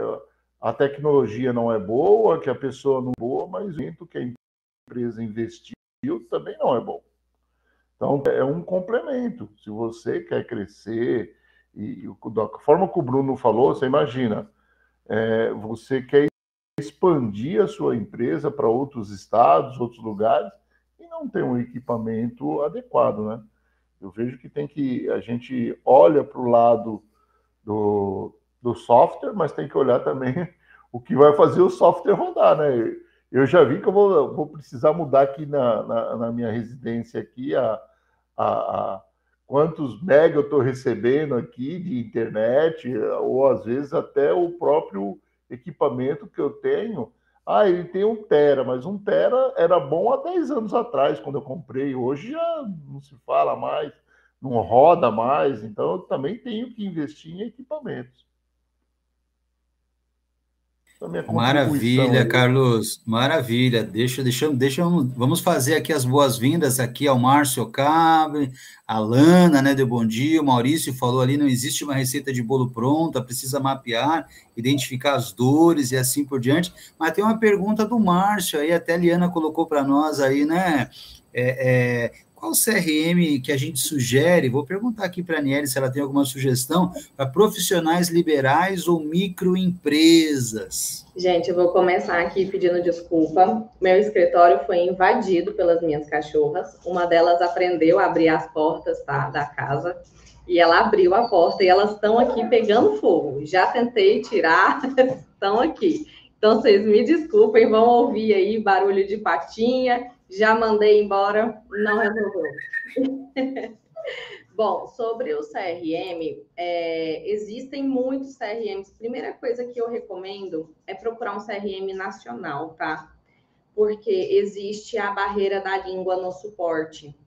Speaker 5: a tecnologia não é boa, que a pessoa não é boa, mas o que a empresa investiu também não é bom. Então, é um complemento. Se você quer crescer, e da forma que o Bruno falou, você imagina, é, você quer expandir a sua empresa para outros estados, outros lugares, e não tem um equipamento adequado, né? Eu vejo que tem que a gente olha para o lado do, do software, mas tem que olhar também [laughs] o que vai fazer o software rodar, né? Eu já vi que eu vou, vou precisar mudar aqui na, na, na minha residência aqui a, a, a quantos mega eu estou recebendo aqui de internet, ou às vezes até o próprio equipamento que eu tenho. Ah, ele tem um tera, mas um tera era bom há 10 anos atrás, quando eu comprei. Hoje já não se fala mais, não roda mais, então eu também tenho que investir em equipamentos.
Speaker 1: Maravilha, Carlos. Maravilha. Deixa, deixa, deixa, vamos fazer aqui as boas-vindas aqui ao Márcio Cabe, a Lana, né, de Bom Dia, o Maurício falou ali, não existe uma receita de bolo pronta, precisa mapear, identificar as dores e assim por diante. Mas tem uma pergunta do Márcio aí, até a Liana colocou para nós aí, né? É, é, qual CRM que a gente sugere? Vou perguntar aqui para a Aniele se ela tem alguma sugestão para profissionais liberais ou microempresas.
Speaker 2: Gente, eu vou começar aqui pedindo desculpa. Meu escritório foi invadido pelas minhas cachorras. Uma delas aprendeu a abrir as portas tá, da casa e ela abriu a porta e elas estão aqui pegando fogo. Já tentei tirar, [laughs] estão aqui. Então, vocês me desculpem, vão ouvir aí barulho de patinha já mandei embora, não resolveu. [laughs] Bom, sobre o CRM, é, existem muitos CRMs. Primeira coisa que eu recomendo é procurar um CRM nacional, tá? Porque existe a barreira da língua no suporte.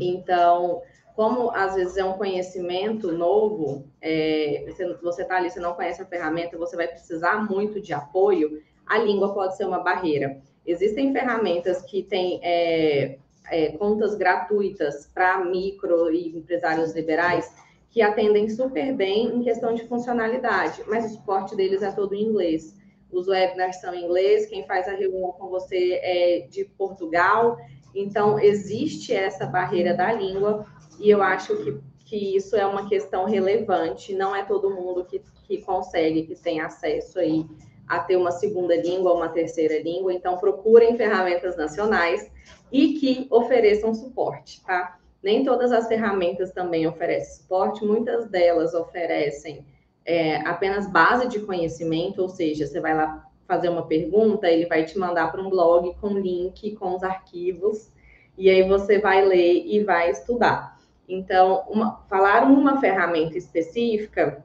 Speaker 2: Então, como às vezes é um conhecimento novo, é, você está ali, você não conhece a ferramenta, você vai precisar muito de apoio, a língua pode ser uma barreira. Existem ferramentas que têm é, é, contas gratuitas para micro e empresários liberais que atendem super bem em questão de funcionalidade, mas o suporte deles é todo em inglês. Os webinars são em inglês, quem faz a reunião com você é de Portugal, então existe essa barreira da língua e eu acho que, que isso é uma questão relevante, não é todo mundo que, que consegue, que tem acesso aí a ter uma segunda língua uma terceira língua, então procurem ferramentas nacionais e que ofereçam suporte, tá? Nem todas as ferramentas também oferecem suporte, muitas delas oferecem é, apenas base de conhecimento, ou seja, você vai lá fazer uma pergunta, ele vai te mandar para um blog com link, com os arquivos, e aí você vai ler e vai estudar. Então, uma, falar uma ferramenta específica,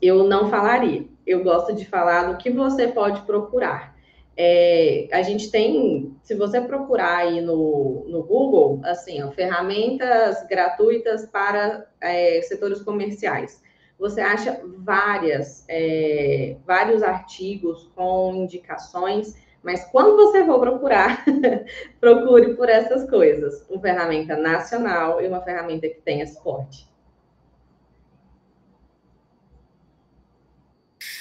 Speaker 2: eu não falaria eu gosto de falar do que você pode procurar. É, a gente tem, se você procurar aí no, no Google, assim, ó, ferramentas gratuitas para é, setores comerciais, você acha várias, é, vários artigos com indicações, mas quando você for procurar, [laughs] procure por essas coisas, uma ferramenta nacional e uma ferramenta que tenha suporte.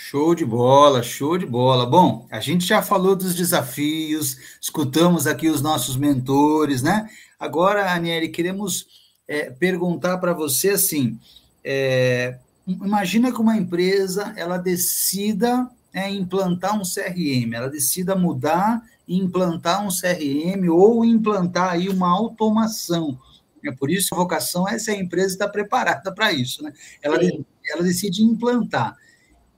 Speaker 1: Show de bola, show de bola. Bom, a gente já falou dos desafios, escutamos aqui os nossos mentores, né? Agora, Aniele, queremos é, perguntar para você assim: é, imagina que uma empresa ela decida é, implantar um CRM, ela decida mudar e implantar um CRM ou implantar aí uma automação. É por isso a vocação é se a empresa está preparada para isso, né? Ela, ela decide implantar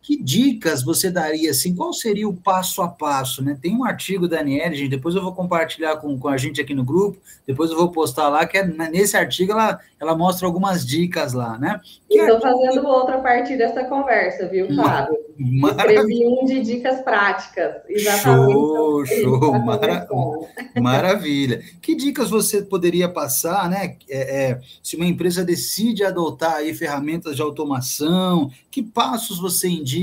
Speaker 1: que dicas você daria, assim, qual seria o passo a passo, né? Tem um artigo da Aniele, gente, depois eu vou compartilhar com, com a gente aqui no grupo, depois eu vou postar lá, que é, né, nesse artigo ela, ela mostra algumas dicas lá, né?
Speaker 2: Estou fazendo outra parte dessa conversa, viu, Fábio? Escrevi um de dicas práticas,
Speaker 1: exatamente. Show, show, mara maravilha. Que dicas você poderia passar, né? É, é, se uma empresa decide adotar aí ferramentas de automação, que passos você indica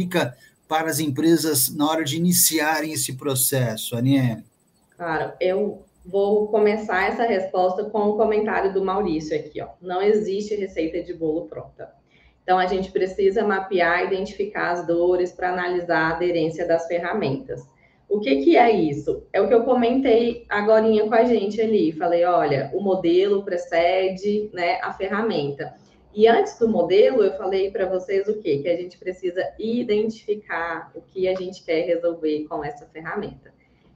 Speaker 1: para as empresas na hora de iniciarem esse processo, Aniele?
Speaker 2: Claro, eu vou começar essa resposta com o um comentário do Maurício aqui, ó. Não existe receita de bolo pronta. Então, a gente precisa mapear, identificar as dores para analisar a aderência das ferramentas. O que, que é isso? É o que eu comentei agora com a gente ali. Falei, olha, o modelo precede né, a ferramenta. E antes do modelo, eu falei para vocês o quê? Que a gente precisa identificar o que a gente quer resolver com essa ferramenta.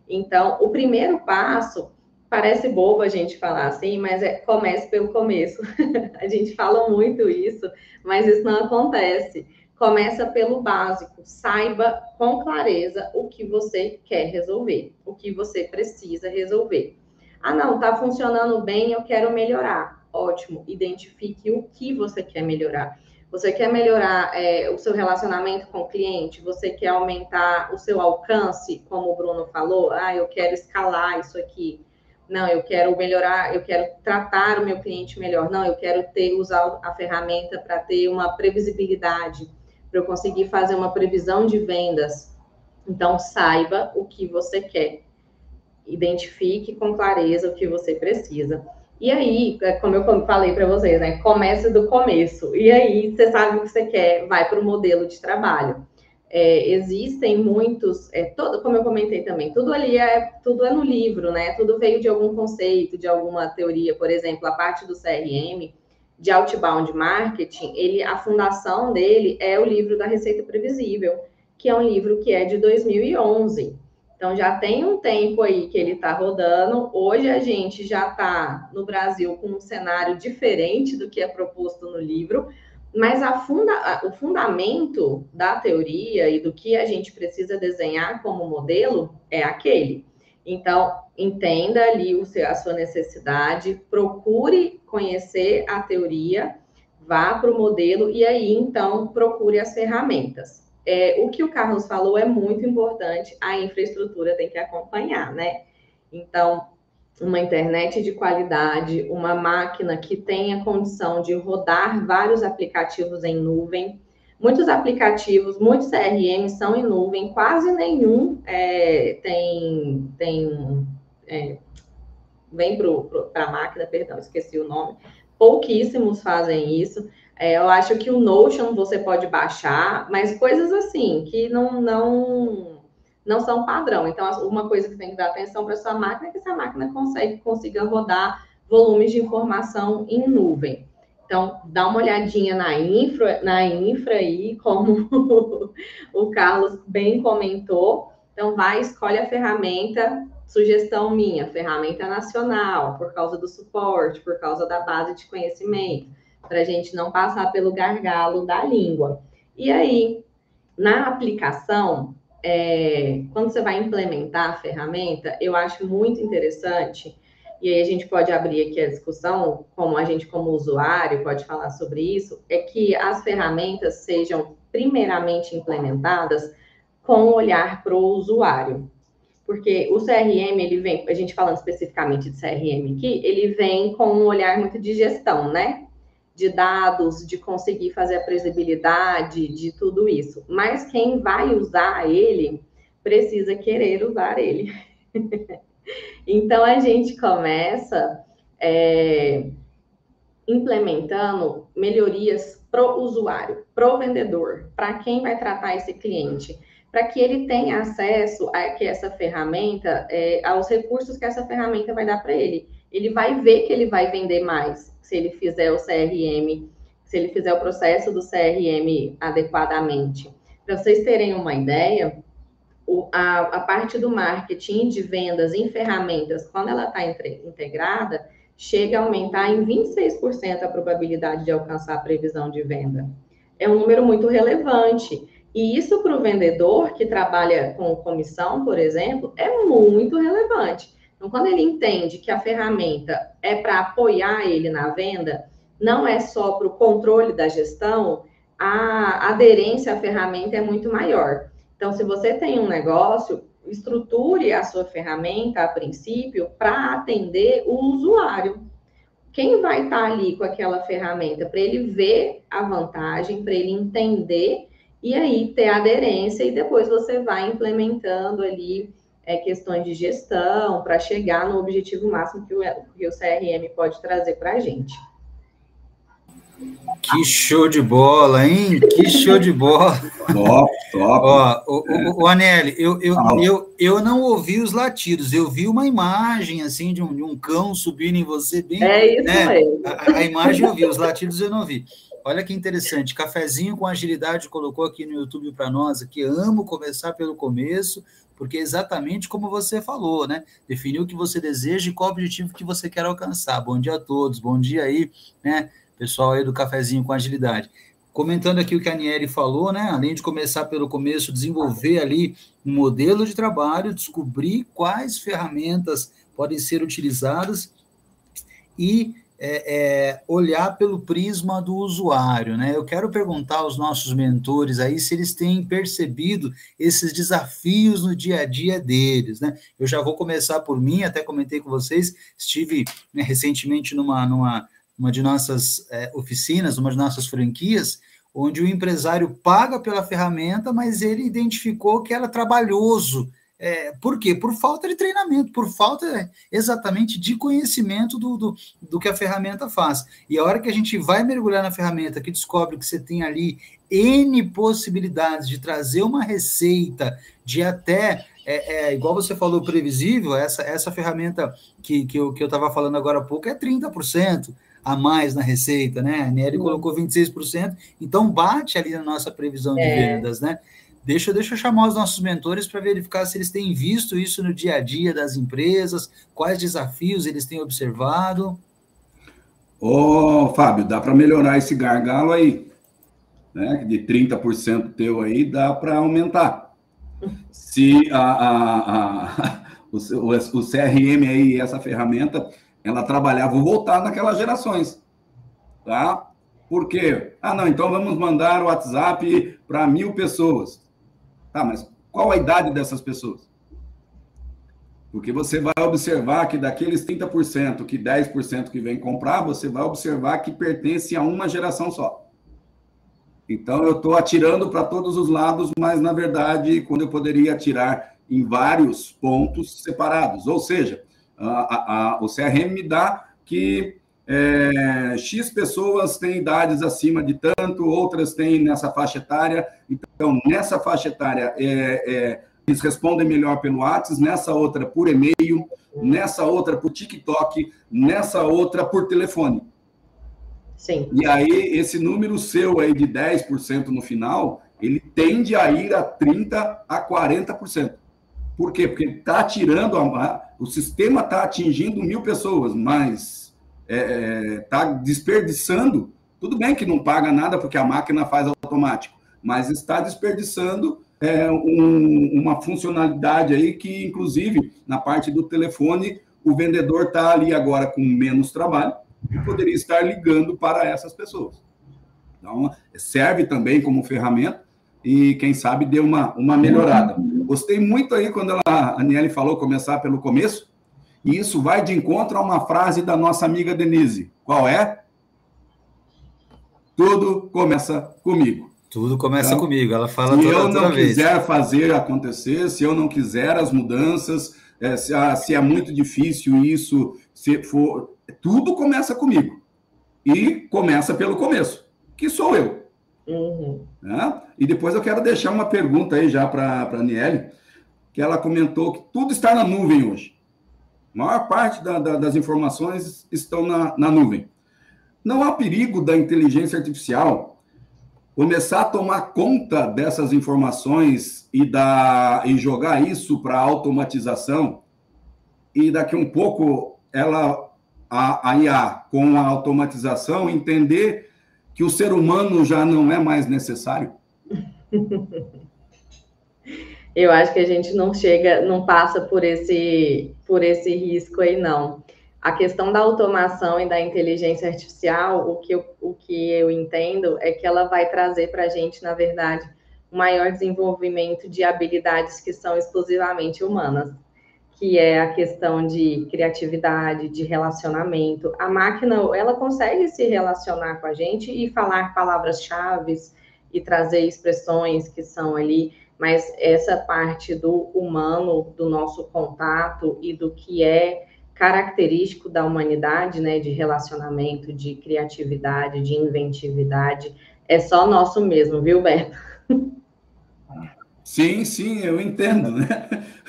Speaker 2: Então, o primeiro passo parece bobo a gente falar assim, mas é comece pelo começo. [laughs] a gente fala muito isso, mas isso não acontece. Começa pelo básico, saiba com clareza o que você quer resolver, o que você precisa resolver. Ah, não, tá funcionando bem, eu quero melhorar. Ótimo, identifique o que você quer melhorar. Você quer melhorar é, o seu relacionamento com o cliente? Você quer aumentar o seu alcance, como o Bruno falou? Ah, eu quero escalar isso aqui não, eu quero melhorar, eu quero tratar o meu cliente melhor. Não, eu quero ter usar a ferramenta para ter uma previsibilidade, para eu conseguir fazer uma previsão de vendas. Então, saiba o que você quer. Identifique com clareza o que você precisa. E aí, é como eu falei para vocês, né? Comece do começo. E aí, você sabe o que você quer, vai para o modelo de trabalho. É, existem muitos, é, todo, como eu comentei também, tudo ali é tudo é no livro, né? Tudo veio de algum conceito, de alguma teoria, por exemplo, a parte do CRM, de outbound marketing, ele, a fundação dele é o livro da Receita Previsível, que é um livro que é de 2011. Então já tem um tempo aí que ele está rodando. Hoje a gente já está no Brasil com um cenário diferente do que é proposto no livro, mas funda, o fundamento da teoria e do que a gente precisa desenhar como modelo é aquele. Então, entenda ali o seu, a sua necessidade, procure conhecer a teoria, vá para o modelo e aí, então, procure as ferramentas. É, o que o Carlos falou é muito importante, a infraestrutura tem que acompanhar, né? Então, uma internet de qualidade, uma máquina que tenha condição de rodar vários aplicativos em nuvem. Muitos aplicativos, muitos CRM são em nuvem, quase nenhum é, tem, tem é, vem para a máquina, perdão, esqueci o nome. Pouquíssimos fazem isso. É, eu acho que o Notion você pode baixar, mas coisas assim que não, não não são padrão. Então, uma coisa que tem que dar atenção para sua máquina é que essa máquina consegue consiga rodar volumes de informação em nuvem. Então, dá uma olhadinha na infra, na infra aí, como [laughs] o Carlos bem comentou. Então, vai, escolhe a ferramenta, sugestão minha, ferramenta nacional, por causa do suporte, por causa da base de conhecimento, para a gente não passar pelo gargalo da língua. E aí, na aplicação, é, quando você vai implementar a ferramenta, eu acho muito interessante, e aí a gente pode abrir aqui a discussão, como a gente, como usuário, pode falar sobre isso, é que as ferramentas sejam primeiramente implementadas com olhar para o usuário. Porque o CRM, ele vem, a gente falando especificamente de CRM aqui, ele vem com um olhar muito de gestão, né? De dados, de conseguir fazer a previsibilidade, de tudo isso. Mas quem vai usar ele precisa querer usar ele. [laughs] então a gente começa é, implementando melhorias pro usuário, pro vendedor, para quem vai tratar esse cliente, para que ele tenha acesso a que essa ferramenta, é, aos recursos que essa ferramenta vai dar para ele. Ele vai ver que ele vai vender mais, se ele fizer o CRM, se ele fizer o processo do CRM adequadamente. Para vocês terem uma ideia, o, a, a, parte do marketing de vendas em ferramentas, quando ela está integrada, chega a aumentar em 26% a probabilidade de alcançar a previsão de venda. É um número muito relevante. E isso para o vendedor que trabalha com comissão, por exemplo, é muito relevante. Então, quando ele entende que a ferramenta é para apoiar ele na venda, não é só para o controle da gestão, a aderência à ferramenta é muito maior. Então, se você tem um negócio, estruture a sua ferramenta a princípio para atender o usuário. Quem vai estar tá ali com aquela ferramenta para ele ver a vantagem, para ele entender e aí ter aderência e depois você vai implementando ali é, questões de gestão, para chegar no objetivo máximo que o, que o CRM pode trazer para a gente.
Speaker 1: Que show de bola, hein? Que show de bola.
Speaker 3: Top, top.
Speaker 1: Ó, o, é. o, o Anelli, eu, eu, eu, eu não ouvi os latidos, eu vi uma imagem assim de um, de um cão subindo em você bem.
Speaker 2: É isso né? mesmo.
Speaker 1: A, a, imagem eu vi, os latidos eu não vi. Olha que interessante, cafezinho com agilidade colocou aqui no YouTube para nós, aqui amo começar pelo começo, porque é exatamente como você falou, né? Definir o que você deseja e qual objetivo que você quer alcançar. Bom dia a todos, bom dia aí, né? Pessoal aí do cafezinho com agilidade. Comentando aqui o que a Nieri falou, né? Além de começar pelo começo, desenvolver ali um modelo de trabalho, descobrir quais ferramentas podem ser utilizadas e é, é, olhar pelo prisma do usuário, né? Eu quero perguntar aos nossos mentores aí se eles têm percebido esses desafios no dia a dia deles, né? Eu já vou começar por mim, até comentei com vocês, estive né, recentemente numa, numa uma de nossas é, oficinas, uma de nossas franquias, onde o empresário paga pela ferramenta, mas ele identificou que era trabalhoso é, por quê? Por falta de treinamento, por falta exatamente de conhecimento do, do, do, que a ferramenta faz. E a hora que a gente vai mergulhar na ferramenta, que descobre que você tem ali N possibilidades de trazer uma receita de até, é, é, igual você falou, previsível, essa, essa ferramenta que, que eu estava que eu falando agora há pouco é 30% a mais na receita, né? A Nery colocou 26%, então bate ali na nossa previsão de é. vendas, né? Deixa, deixa eu chamar os nossos mentores para verificar se eles têm visto isso no dia a dia das empresas, quais desafios eles têm observado.
Speaker 3: Ô, Fábio, dá para melhorar esse gargalo aí, né? De 30% teu aí, dá para aumentar. Se a, a, a [laughs] o, o, o CRM aí, essa ferramenta, ela trabalhava, vou voltar naquelas gerações, tá? Por quê? Ah, não, então vamos mandar o WhatsApp para mil pessoas. Tá, mas qual a idade dessas pessoas? Porque você vai observar que daqueles 30%, que 10% que vem comprar, você vai observar que pertence a uma geração só. Então, eu estou atirando para todos os lados, mas, na verdade, quando eu poderia atirar em vários pontos separados. Ou seja, a, a, a, o CRM me dá que é, X pessoas têm idades acima de tanto, outras têm nessa faixa etária. Então, nessa faixa etária, é, é, eles respondem melhor pelo WhatsApp, nessa outra por e-mail, nessa outra por TikTok, nessa outra por telefone.
Speaker 2: Sim.
Speaker 3: E aí, esse número seu aí de 10% no final, ele tende a ir a 30% a 40%. Por quê? Porque está tirando, a, o sistema está atingindo mil pessoas, mas está é, é tá desperdiçando, tudo bem que não paga nada porque a máquina faz automático, mas está desperdiçando é, um, uma funcionalidade aí que, inclusive, na parte do telefone, o vendedor está ali agora com menos trabalho e poderia estar ligando para essas pessoas. Então, serve também como ferramenta e, quem sabe, dê uma, uma melhorada. Gostei muito aí quando ela, a Aniele falou começar pelo começo, e isso vai de encontro a uma frase da nossa amiga Denise. Qual é? Tudo começa comigo.
Speaker 1: Tudo começa então, comigo. Ela fala
Speaker 3: se
Speaker 1: toda,
Speaker 3: eu não
Speaker 1: vez.
Speaker 3: quiser fazer acontecer, se eu não quiser as mudanças, é, se, ah, se é muito difícil isso, se for, tudo começa comigo. E começa pelo começo, que sou eu.
Speaker 2: Uhum.
Speaker 3: Né? E depois eu quero deixar uma pergunta aí já para a Aniele, que ela comentou que tudo está na nuvem hoje. A maior parte da, da, das informações estão na, na nuvem. Não há perigo da inteligência artificial começar a tomar conta dessas informações e, da, e jogar isso para automatização, e daqui um pouco ela, a, a IA, com a automatização, entender que o ser humano já não é mais necessário? [laughs]
Speaker 2: eu acho que a gente não chega, não passa por esse, por esse risco aí, não. A questão da automação e da inteligência artificial, o que eu, o que eu entendo é que ela vai trazer para a gente, na verdade, um maior desenvolvimento de habilidades que são exclusivamente humanas, que é a questão de criatividade, de relacionamento. A máquina, ela consegue se relacionar com a gente e falar palavras-chave e trazer expressões que são ali mas essa parte do humano, do nosso contato e do que é característico da humanidade, né, de relacionamento, de criatividade, de inventividade, é só nosso mesmo, viu, Beto?
Speaker 3: Sim, sim, eu entendo, né?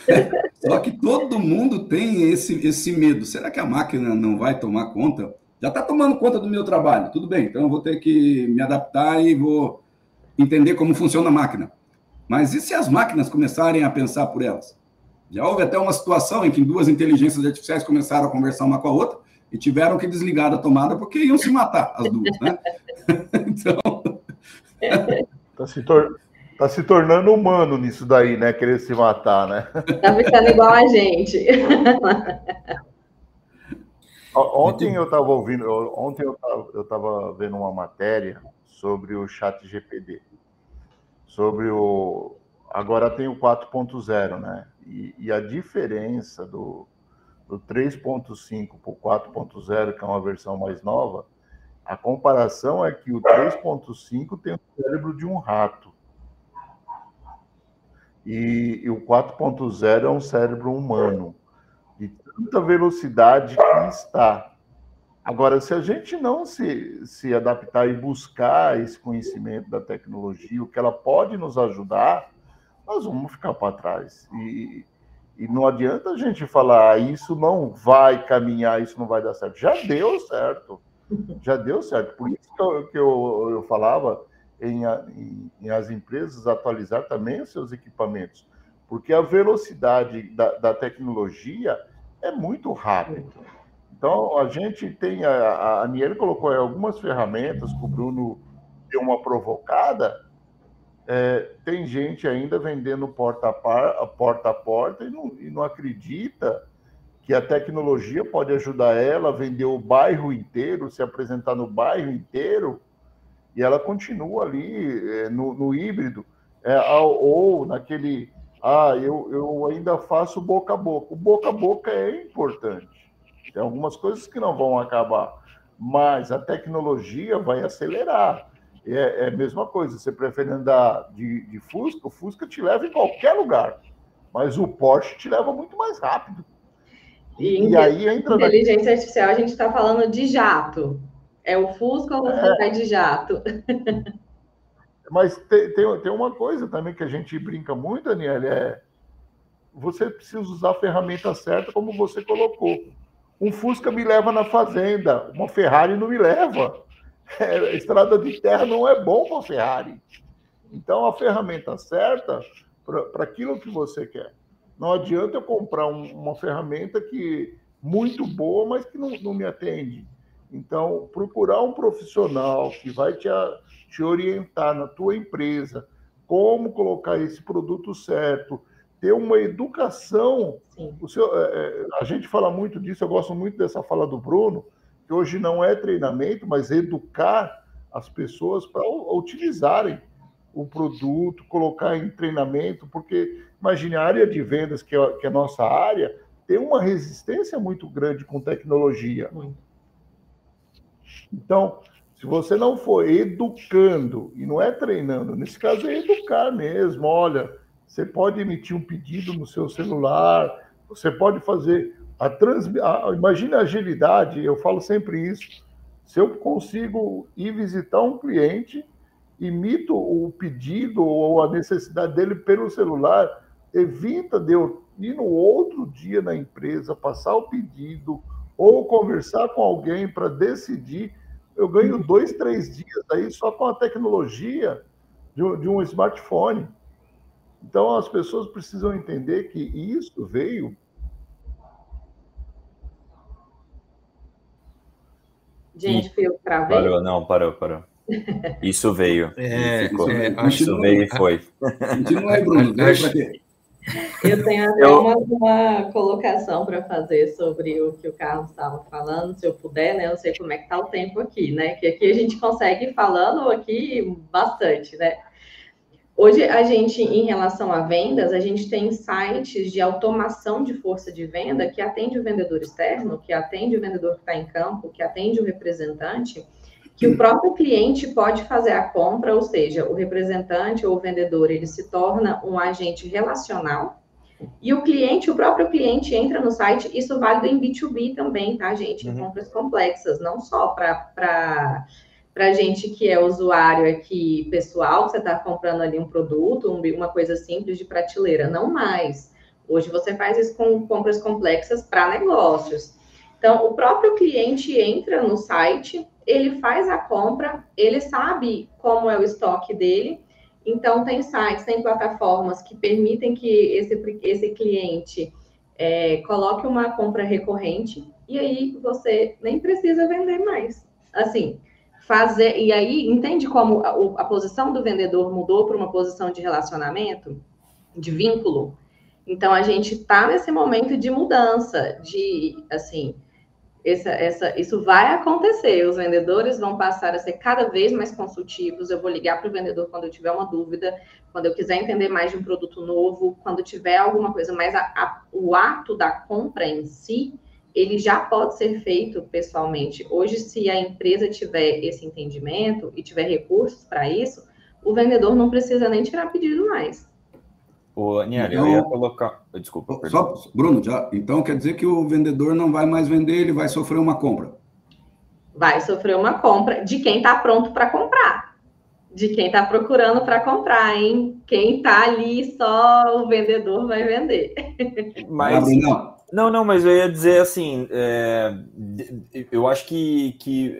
Speaker 3: [laughs] Só que todo mundo tem esse, esse medo. Será que a máquina não vai tomar conta? Já está tomando conta do meu trabalho, tudo bem, então eu vou ter que me adaptar e vou entender como funciona a máquina. Mas e se as máquinas começarem a pensar por elas? Já houve até uma situação em que duas inteligências artificiais começaram a conversar uma com a outra e tiveram que desligar da tomada porque iam se matar, as duas, né? [laughs] então.
Speaker 5: Está se, tor tá se, tornando humano nisso daí, né? Querer se matar, né?
Speaker 2: Está ficando igual a gente. [laughs]
Speaker 5: Ontem eu estava ouvindo, ontem eu estava vendo uma matéria sobre o chat GPD, sobre o agora tem o 4.0, né? E, e, a diferença do, do 3.5 para o 4.0, que é uma versão mais nova, a comparação é que o 3.5 tem o cérebro de um rato. E, e o 4.0 é um cérebro humano, de tanta velocidade que está. Agora, se a gente não se, se adaptar e buscar esse conhecimento da tecnologia, o que ela pode nos ajudar, nós vamos ficar para trás. E, e não adianta a gente falar, ah, isso não vai caminhar, isso não vai dar certo. Já deu certo. Já deu certo. Por isso que eu, que eu, eu falava em, em, em, as empresas atualizar também os seus equipamentos. Porque a velocidade da, da tecnologia é muito rápida. Então, a gente tem, a, a Aniele colocou algumas ferramentas o Bruno deu uma provocada, é, tem gente ainda vendendo porta a, par, porta, a porta e não, e não acredita que a tecnologia pode ajudar ela a vender o bairro inteiro, se apresentar no bairro inteiro, e ela continua ali é, no, no, híbrido, é, ou naquele, ah, eu, eu ainda faço boca a boca. O boca a boca é importante. Tem algumas coisas que não vão acabar, mas a tecnologia vai acelerar. É, é, a mesma coisa, você prefere andar de, de Fusca, o Fusca te leva em qualquer lugar, mas o Porsche te leva muito mais rápido.
Speaker 2: E, e aí entra inteligência na... artificial, a gente está falando de jato. É o Fusca ou você é... vai de jato? [laughs]
Speaker 5: Mas tem, tem, tem, uma coisa também que a gente brinca muito, Daniela, é você precisa usar a ferramenta certa como você colocou. Um Fusca me leva na fazenda, uma Ferrari não me leva. É, estrada de terra não é bom para Ferrari. Então, a ferramenta certa para aquilo que você quer. Não adianta eu comprar um, uma ferramenta que muito boa, mas que não, não me atende. Então, procurar um profissional que vai te, te orientar na tua empresa, como colocar esse produto certo, ter uma educação. Seu, é, é, a gente fala muito disso, eu gosto muito dessa fala do Bruno, que hoje não é treinamento, mas educar as pessoas para utilizarem o produto, colocar em treinamento, porque imagine a área de vendas, que é, que é a nossa área, tem uma resistência muito grande com tecnologia. Então, se você não for educando, e não é treinando, nesse caso é educar mesmo, olha, você pode emitir um pedido no seu celular, você pode fazer a trans... Imagina a agilidade, eu falo sempre isso. Se eu consigo ir visitar um cliente, imito o pedido ou a necessidade dele pelo celular, evita de eu ir no outro dia na empresa, passar o pedido, ou conversar com alguém para decidir. Eu ganho dois, três dias aí só com a tecnologia de um smartphone. Então, as pessoas precisam entender que isso veio
Speaker 2: Gente, fui eu que travei?
Speaker 4: Parou, não, parou, parou. Isso veio. [laughs] É, é, isso veio e foi. Continua aí, [laughs] Bruno.
Speaker 2: Eu tenho até eu... Uma, uma, colocação para fazer sobre o que o Carlos estava falando, se eu puder, né? Eu sei como é que está o tempo aqui, né? Que aqui a gente consegue ir falando aqui bastante, né? Hoje, a gente, em relação a vendas, a gente tem sites de automação de força de venda que atende o vendedor externo, que atende o vendedor que está em campo, que atende o representante, que o próprio cliente pode fazer a compra, ou seja, o representante ou o vendedor, ele se torna um agente relacional, E o cliente, o próprio cliente entra no site, isso vale em B2B também, tá, gente? Em uhum. compras complexas, não só para para gente que é usuário aqui pessoal, você está comprando ali um produto, uma coisa simples de prateleira, não mais. Hoje você faz isso com compras complexas para negócios. Então, o próprio cliente entra no site, ele faz a compra, ele sabe como é o estoque dele. Então, tem sites, tem plataformas que permitem que esse, esse cliente é, coloque uma compra recorrente e aí você nem precisa vender mais. Assim, fazer. E aí, entende como a, a posição do vendedor mudou para uma posição de relacionamento, de vínculo? Então, a gente está nesse momento de mudança, de, assim, essa, essa, isso vai acontecer. Os vendedores vão passar a ser cada vez mais consultivos. Eu vou ligar para o vendedor quando eu tiver uma dúvida, quando eu quiser entender mais de um produto novo, quando tiver alguma coisa. Mas a, a, o ato da compra em si, ele já pode ser feito pessoalmente. Hoje, se a empresa tiver esse entendimento e tiver recursos para isso, o vendedor não precisa nem tirar pedido mais.
Speaker 4: O Aniel, então, eu ia colocar. Desculpa.
Speaker 3: Só, Bruno, já, então quer dizer que o vendedor não vai mais vender, ele vai sofrer uma compra.
Speaker 2: Vai sofrer uma compra de quem está pronto para comprar. De quem está procurando para comprar, hein? Quem está ali, só o vendedor vai vender.
Speaker 4: Mas, não, não, não, mas eu ia dizer assim, é, eu acho que, que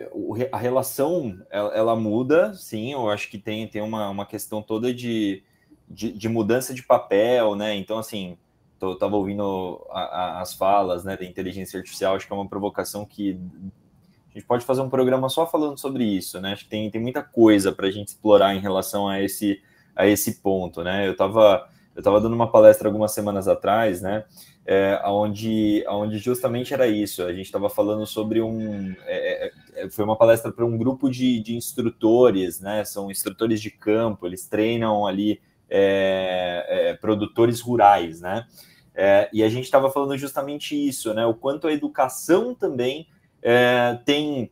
Speaker 4: a relação ela, ela, muda, sim, eu acho que tem, tem uma, uma questão toda de, de, de mudança de papel, né? Então, assim, eu estava ouvindo a, a, as falas né, da inteligência artificial, acho que é uma provocação que a gente pode fazer um programa só falando sobre isso, né? Acho que tem, tem muita coisa para a gente explorar em relação a esse, a esse ponto, né? Eu estava eu tava dando uma palestra algumas semanas atrás, né? É, onde, onde justamente era isso. A gente estava falando sobre um. É, é, é, foi uma palestra para um grupo de, de instrutores, né? São instrutores de campo, eles treinam ali é, é, produtores rurais, né? e a gente estava falando justamente isso, né? O quanto a educação também tem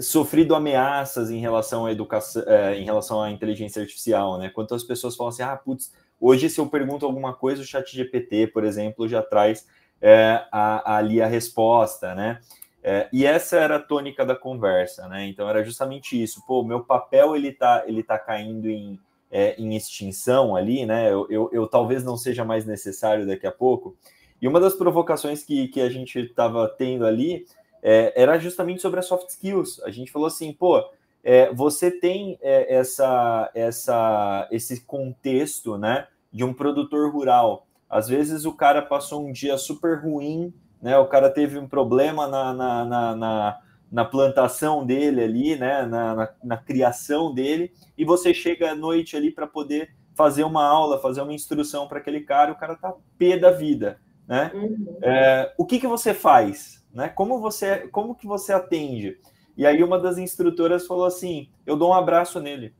Speaker 4: sofrido ameaças em relação à educação, em relação à inteligência artificial, né? Quanto as pessoas falam assim, ah, putz, Hoje, se eu pergunto alguma coisa, o chat GPT, por exemplo, já traz é, a, ali a resposta, né? É, e essa era a tônica da conversa, né? Então era justamente isso. Pô, meu papel ele tá, ele tá caindo em, é, em extinção ali, né? Eu, eu, eu, talvez não seja mais necessário daqui a pouco. E uma das provocações que, que a gente estava tendo ali é, era justamente sobre as soft skills. A gente falou assim, pô, é, você tem é, essa, essa, esse contexto né, de um produtor rural. Às vezes o cara passou um dia super ruim, né, o cara teve um problema na, na, na, na, na plantação dele ali, né, na, na, na criação dele, e você chega à noite ali para poder fazer uma aula, fazer uma instrução para aquele cara, o cara tá pé da vida, né? Uhum. É, o que que você faz, né? Como você, como que você atende? E aí uma das instrutoras falou assim: eu dou um abraço nele.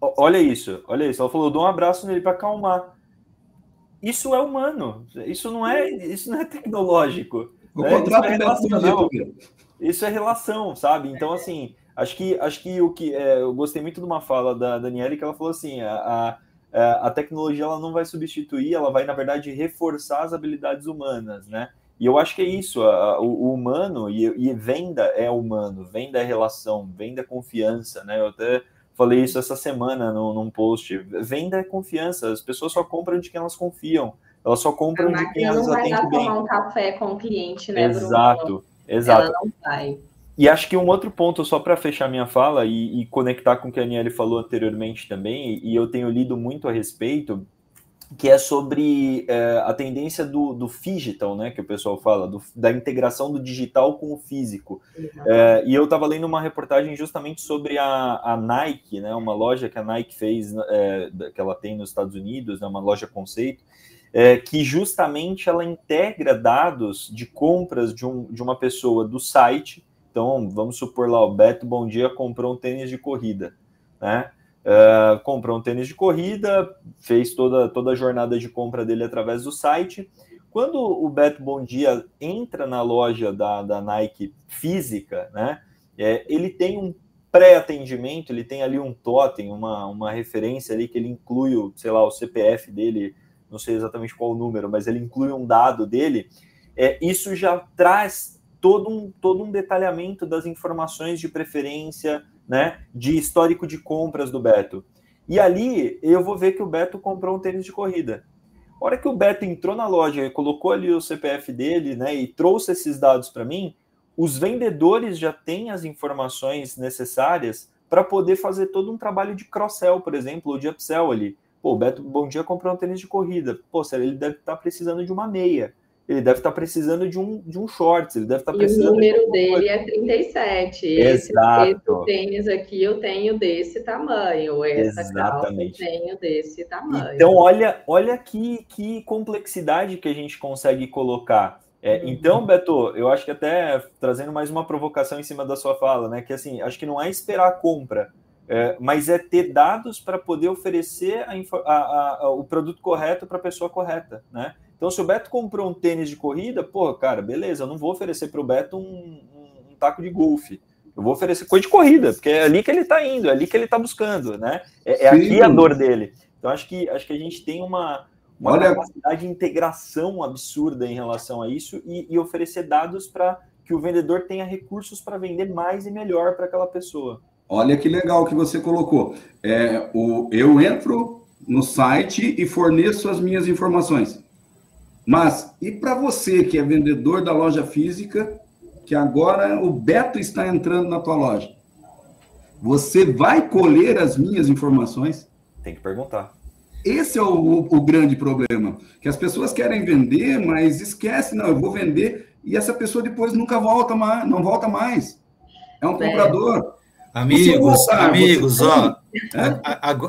Speaker 4: Olha isso, olha isso. Ela falou: eu dou um abraço nele para acalmar. Isso é humano. Isso não é, isso não é tecnológico. O né? Isso é relacional. Isso é relação, sabe? Então assim, acho que acho que o que é, eu gostei muito de uma fala da Daniela que ela falou assim: a, a, a tecnologia ela não vai substituir, ela vai na verdade reforçar as habilidades humanas, né? E eu acho que é isso, a, o, o, humano, e, e, venda é humano, venda é relação, venda é confiança, né? Eu até falei isso essa semana no, num post. Venda é confiança, as pessoas só compram de quem elas confiam, elas só compram de quem elas atendem bem. não vai tomar
Speaker 2: um café com o cliente, né,
Speaker 4: Exato, Bruno? exato. Ela não vai. E acho que um outro ponto, só para fechar minha fala e, e, conectar com o que a Aniele falou anteriormente também, e eu tenho lido muito a respeito, que é sobre é, a tendência do, do digital, né, que o pessoal fala, do, da integração do digital com o físico. É, e eu estava lendo uma reportagem justamente sobre a, a, Nike, né, uma loja que a Nike fez, é, que ela tem nos Estados Unidos, né, uma loja conceito, é, que justamente ela integra dados de compras de, um, de uma pessoa do site. Então, vamos supor lá, o Beto Bom Dia comprou um tênis de corrida, né? Uh, comprou um tênis de corrida, fez toda, toda a jornada de compra dele através do site. Quando o Beto Bom Dia entra na loja da, da Nike física, né, é, ele tem um pré-atendimento, ele tem ali um totem, uma, uma referência ali que ele inclui, o, sei lá, o CPF dele não sei exatamente qual o número, mas ele inclui um dado dele, é, isso já traz todo um, todo um detalhamento das informações de preferência, né, de histórico de compras do Beto. E ali eu vou ver que o Beto comprou um tênis de corrida. A hora que o Beto entrou na loja e colocou ali o CPF dele, né, e trouxe esses dados para mim, os vendedores já têm as informações necessárias para poder fazer todo um trabalho de cross-sell, por exemplo, ou de upsell ali. Pô, o Beto Bom Dia comprou um tênis de corrida. Pô, ele deve estar tá precisando de uma meia ele deve estar precisando de um, de um shorts, ele deve estar precisando.
Speaker 2: O número de dele é 37. Exato. Esse tênis aqui eu tenho desse tamanho, essa Exatamente. calça eu tenho desse tamanho.
Speaker 4: Então, olha, olha que, que complexidade que a gente consegue colocar. É, uhum. Então, Beto, eu acho que até trazendo mais uma provocação em cima da sua fala, né? Que assim, acho que não é esperar a compra, é, mas é ter dados para poder oferecer a, a, a, o produto correto para a pessoa correta, né? Então, se o Beto comprou um tênis de corrida, pô, cara, beleza, eu não vou oferecer para o Beto um, um, um, taco de golfe. Eu vou oferecer coisa de corrida, porque é ali que ele está indo, é ali que ele está buscando, né? É, é aqui a dor dele. Então, acho que, acho que a gente tem uma, uma Olha... capacidade de integração absurda em relação a isso e, e oferecer dados para que o vendedor tenha recursos para vender mais e melhor para aquela pessoa.
Speaker 3: Olha que legal que você colocou. É, o, eu entro no site e forneço as minhas informações. Mas e para você que é vendedor da loja física, que agora o Beto está entrando na tua loja, você vai colher as minhas informações?
Speaker 4: Tem que perguntar.
Speaker 3: Esse é o, o, o, grande problema, que as pessoas querem vender, mas esquece, não, eu vou vender e essa pessoa depois nunca volta mais, não volta mais. É um é. comprador.
Speaker 1: Amigos, voltar, amigos, ó, é?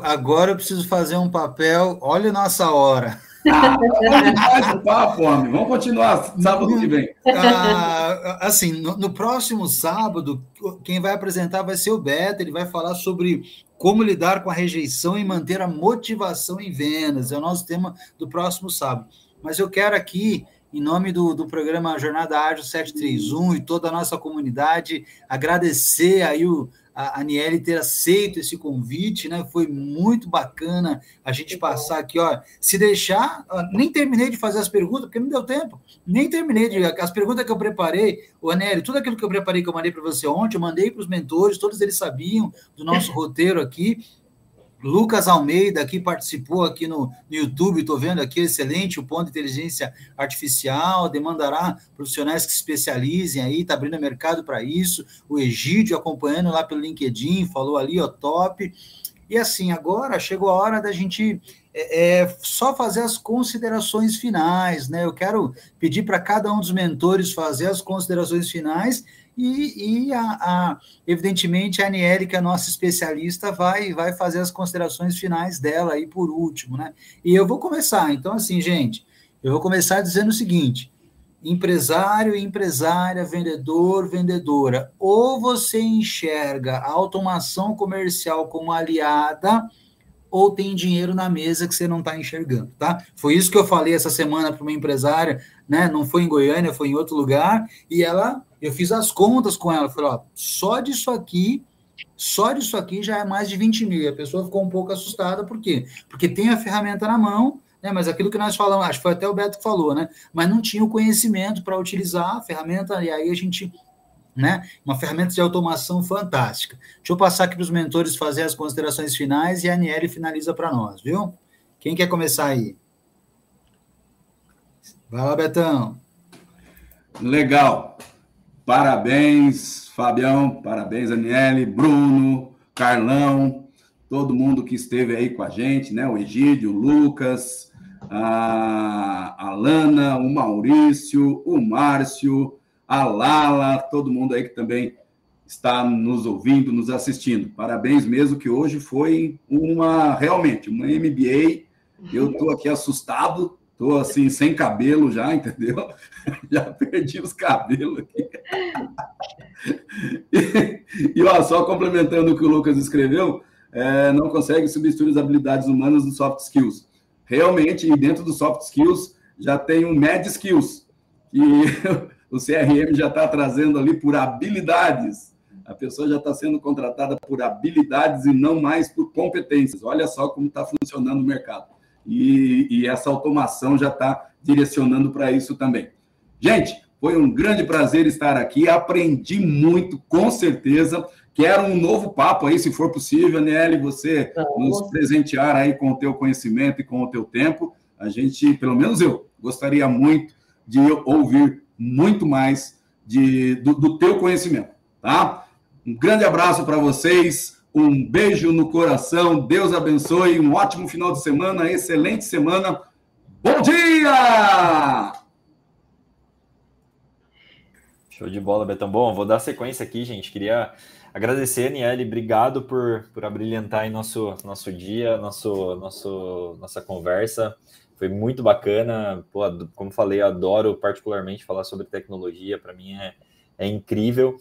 Speaker 1: agora eu preciso fazer um papel. Olha nossa hora.
Speaker 3: Ah, um papo, homem. Vamos continuar sábado que vem. [laughs]
Speaker 1: Ah, assim, no, no, próximo sábado, quem vai apresentar vai ser o Beto. Ele vai falar sobre como lidar com a rejeição e manter a motivação em vendas. É o nosso tema do próximo sábado. Mas eu quero aqui, em nome do, do programa Jornada Ágil 731 e toda a nossa comunidade, agradecer aí o a Aniele ter aceito esse convite, né? Foi muito bacana a gente passar aqui, ó. Se deixar, nem terminei de fazer as perguntas, porque não deu tempo. Nem terminei de. As perguntas que eu preparei, o Aniele, tudo aquilo que eu preparei, que eu mandei para você ontem, eu mandei para os mentores, todos eles sabiam do nosso [laughs] roteiro aqui. Lucas Almeida aqui participou aqui no, no YouTube, estou vendo aqui, excelente, o ponto de inteligência artificial, demandará profissionais que se especializem aí, está abrindo mercado para isso, o Egídio acompanhando lá pelo LinkedIn, falou ali, ó, top. E assim, agora chegou a hora da gente é, é, só fazer as considerações finais, né? Eu quero pedir para cada um dos mentores fazer as considerações finais e, e a, a, evidentemente, a Aniele, que é a nossa especialista, vai, vai fazer as considerações finais dela aí por último, né? E eu vou começar. Então, assim, gente, eu vou começar dizendo o seguinte: empresário, empresária, vendedor, vendedora, ou você enxerga a automação comercial como aliada ou tem dinheiro na mesa que você não está enxergando, tá? Foi isso que eu falei essa semana para uma empresária, né? Não foi em Goiânia, foi em outro lugar, e ela, eu fiz as contas com ela, falei, ó, só disso aqui, só disso aqui já é mais de 20 mil. E a pessoa ficou um pouco assustada, por quê? Porque tem a ferramenta na mão, né? Mas aquilo que nós falamos, acho que foi até o Beto que falou, né? Mas não tinha o conhecimento para utilizar a ferramenta, e aí a gente né? Uma ferramenta de automação fantástica. Deixa eu passar aqui para os mentores fazer as considerações finais e a Aniele finaliza para nós, viu? Quem quer começar aí? Vai lá, Betão.
Speaker 3: Legal. Parabéns, Fabião. Parabéns, Aniele, Bruno, Carlão, todo mundo que esteve aí com a gente, né? O Egídio, o Lucas, a Alana, o Maurício, o Márcio, a Lala, todo mundo aí que também está nos ouvindo, nos assistindo. Parabéns mesmo, que hoje foi uma, realmente, uma MBA. Eu estou aqui assustado, estou assim, sem cabelo já, entendeu? [laughs] Já perdi os cabelos aqui. [laughs] E, e ó, só complementando o que o Lucas escreveu, é, não consegue substituir as habilidades humanas dos soft skills. Realmente, dentro dos soft skills, já tem um med skills, que [laughs] o CRM já está trazendo ali por habilidades. A pessoa já está sendo contratada por habilidades e não mais por competências. Olha só como está funcionando o mercado. E, e essa automação já está direcionando para isso também. Gente, foi um grande prazer estar aqui, aprendi muito, com certeza. Quero um novo papo aí, se for possível, Nelly, você nos presentear aí com o teu conhecimento e com o teu tempo. A gente, pelo menos eu, gostaria muito de ouvir muito mais de, do, do teu conhecimento, tá? Um grande abraço para vocês, um beijo no coração, Deus abençoe, um ótimo final de semana, excelente semana. Bom dia!
Speaker 4: Show de bola, Betão. Bom, vou dar sequência aqui, gente. Queria agradecer, Aniele, obrigado por, por abrilhantar aí nosso, nosso dia, nosso, nosso, nossa conversa. Foi muito bacana. Pô, como falei, adoro particularmente falar sobre tecnologia. Para mim é, é incrível.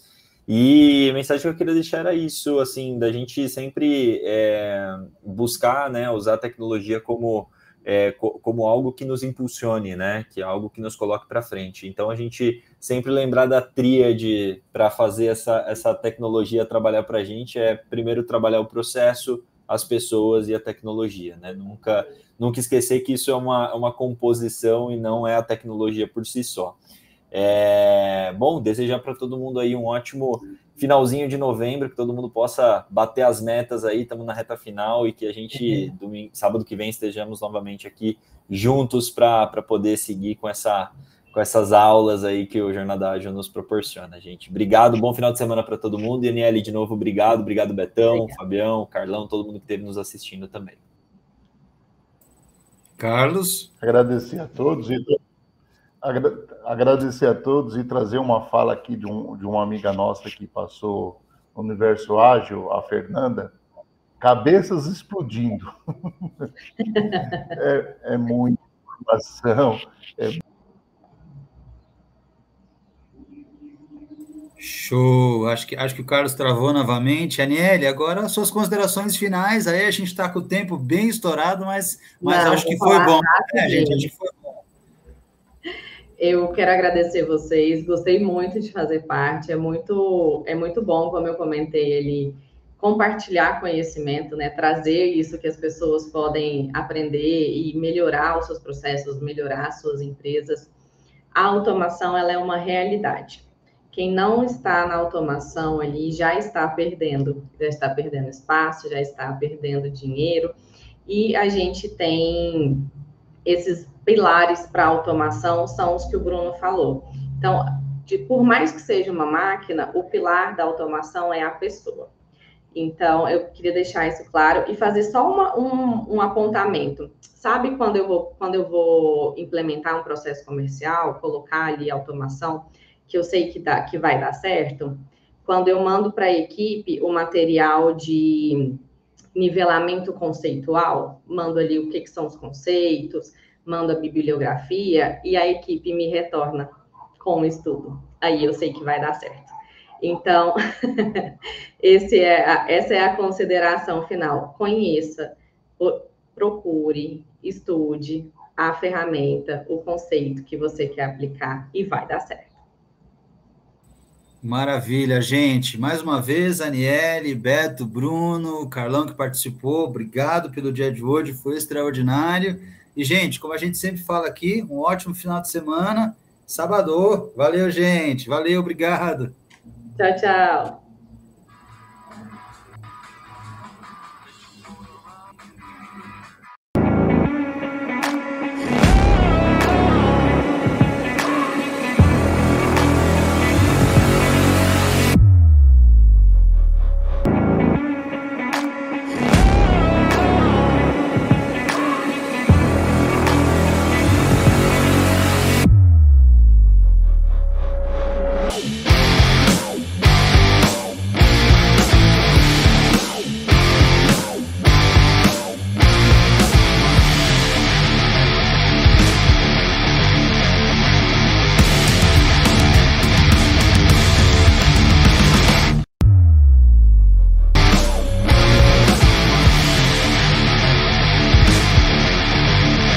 Speaker 4: E a mensagem que eu queria deixar era isso, assim, da gente sempre é, buscar, né, usar a tecnologia como é, como algo que nos impulsione, né? Que é algo que nos coloque para frente. Então a gente sempre lembrar da tríade para fazer essa, essa tecnologia trabalhar para a gente é primeiro trabalhar o processo, as pessoas e a tecnologia, né? Nunca, nunca esquecer que isso é uma, uma composição e não é a tecnologia por si só. É, bom, desejar para todo mundo aí um ótimo finalzinho de novembro, que todo mundo possa bater as metas aí, estamos na reta final e que a gente, uhum. domingo, sábado que vem, estejamos novamente aqui juntos para poder seguir com, essa, com essas aulas aí que o Jornada Ágil nos proporciona, gente. Obrigado, bom final de semana para todo mundo. Daniele, de novo, obrigado. Obrigado, Betão, obrigado. Fabião, Carlão, todo mundo que esteve nos assistindo também.
Speaker 1: Carlos.
Speaker 5: Agradecer a todos e agradecer a todos e trazer uma fala aqui de, um, de uma amiga nossa que passou no Universo Ágil, a Fernanda, cabeças explodindo. [laughs] é, é muita informação. É...
Speaker 1: Show! Acho que, acho que o Carlos travou novamente. Aniele, agora suas considerações finais. Aí a gente está com o tempo bem estourado, mas, mas Não, acho que foi bom. É, gente, acho que foi
Speaker 2: eu quero agradecer vocês, gostei muito de fazer parte, é muito, é muito bom, como eu comentei ali, compartilhar conhecimento, né? Trazer isso que as pessoas podem aprender e melhorar os seus processos, melhorar as suas empresas. A automação ela é uma realidade. Quem não está na automação ali já está perdendo, já está perdendo espaço, já está perdendo dinheiro. E a gente tem esses pilares para automação são os que o Bruno falou. Então, de, por mais que seja uma máquina, o pilar da automação é a pessoa. Então, eu queria deixar isso claro e fazer só uma, um, um, apontamento. Sabe quando eu, vou, quando eu vou implementar um processo comercial, colocar ali automação, que eu sei que, dá, que vai dar certo? Quando eu mando para a equipe o material de nivelamento conceitual, mando ali o que, que são os conceitos, mando a bibliografia e a equipe me retorna com o estudo. Aí eu sei que vai dar certo. Então, [laughs] é a, essa é a consideração final. Conheça, procure, estude a ferramenta, o conceito que você quer aplicar e vai dar certo.
Speaker 1: Maravilha, gente. Mais uma vez, Aniele, Beto, Bruno, Carlão que participou, obrigado pelo dia de hoje, foi extraordinário. E, gente, como a gente sempre fala aqui, um ótimo final de semana. Sábado. Valeu, gente. Valeu, obrigado.
Speaker 2: Tchau, tchau.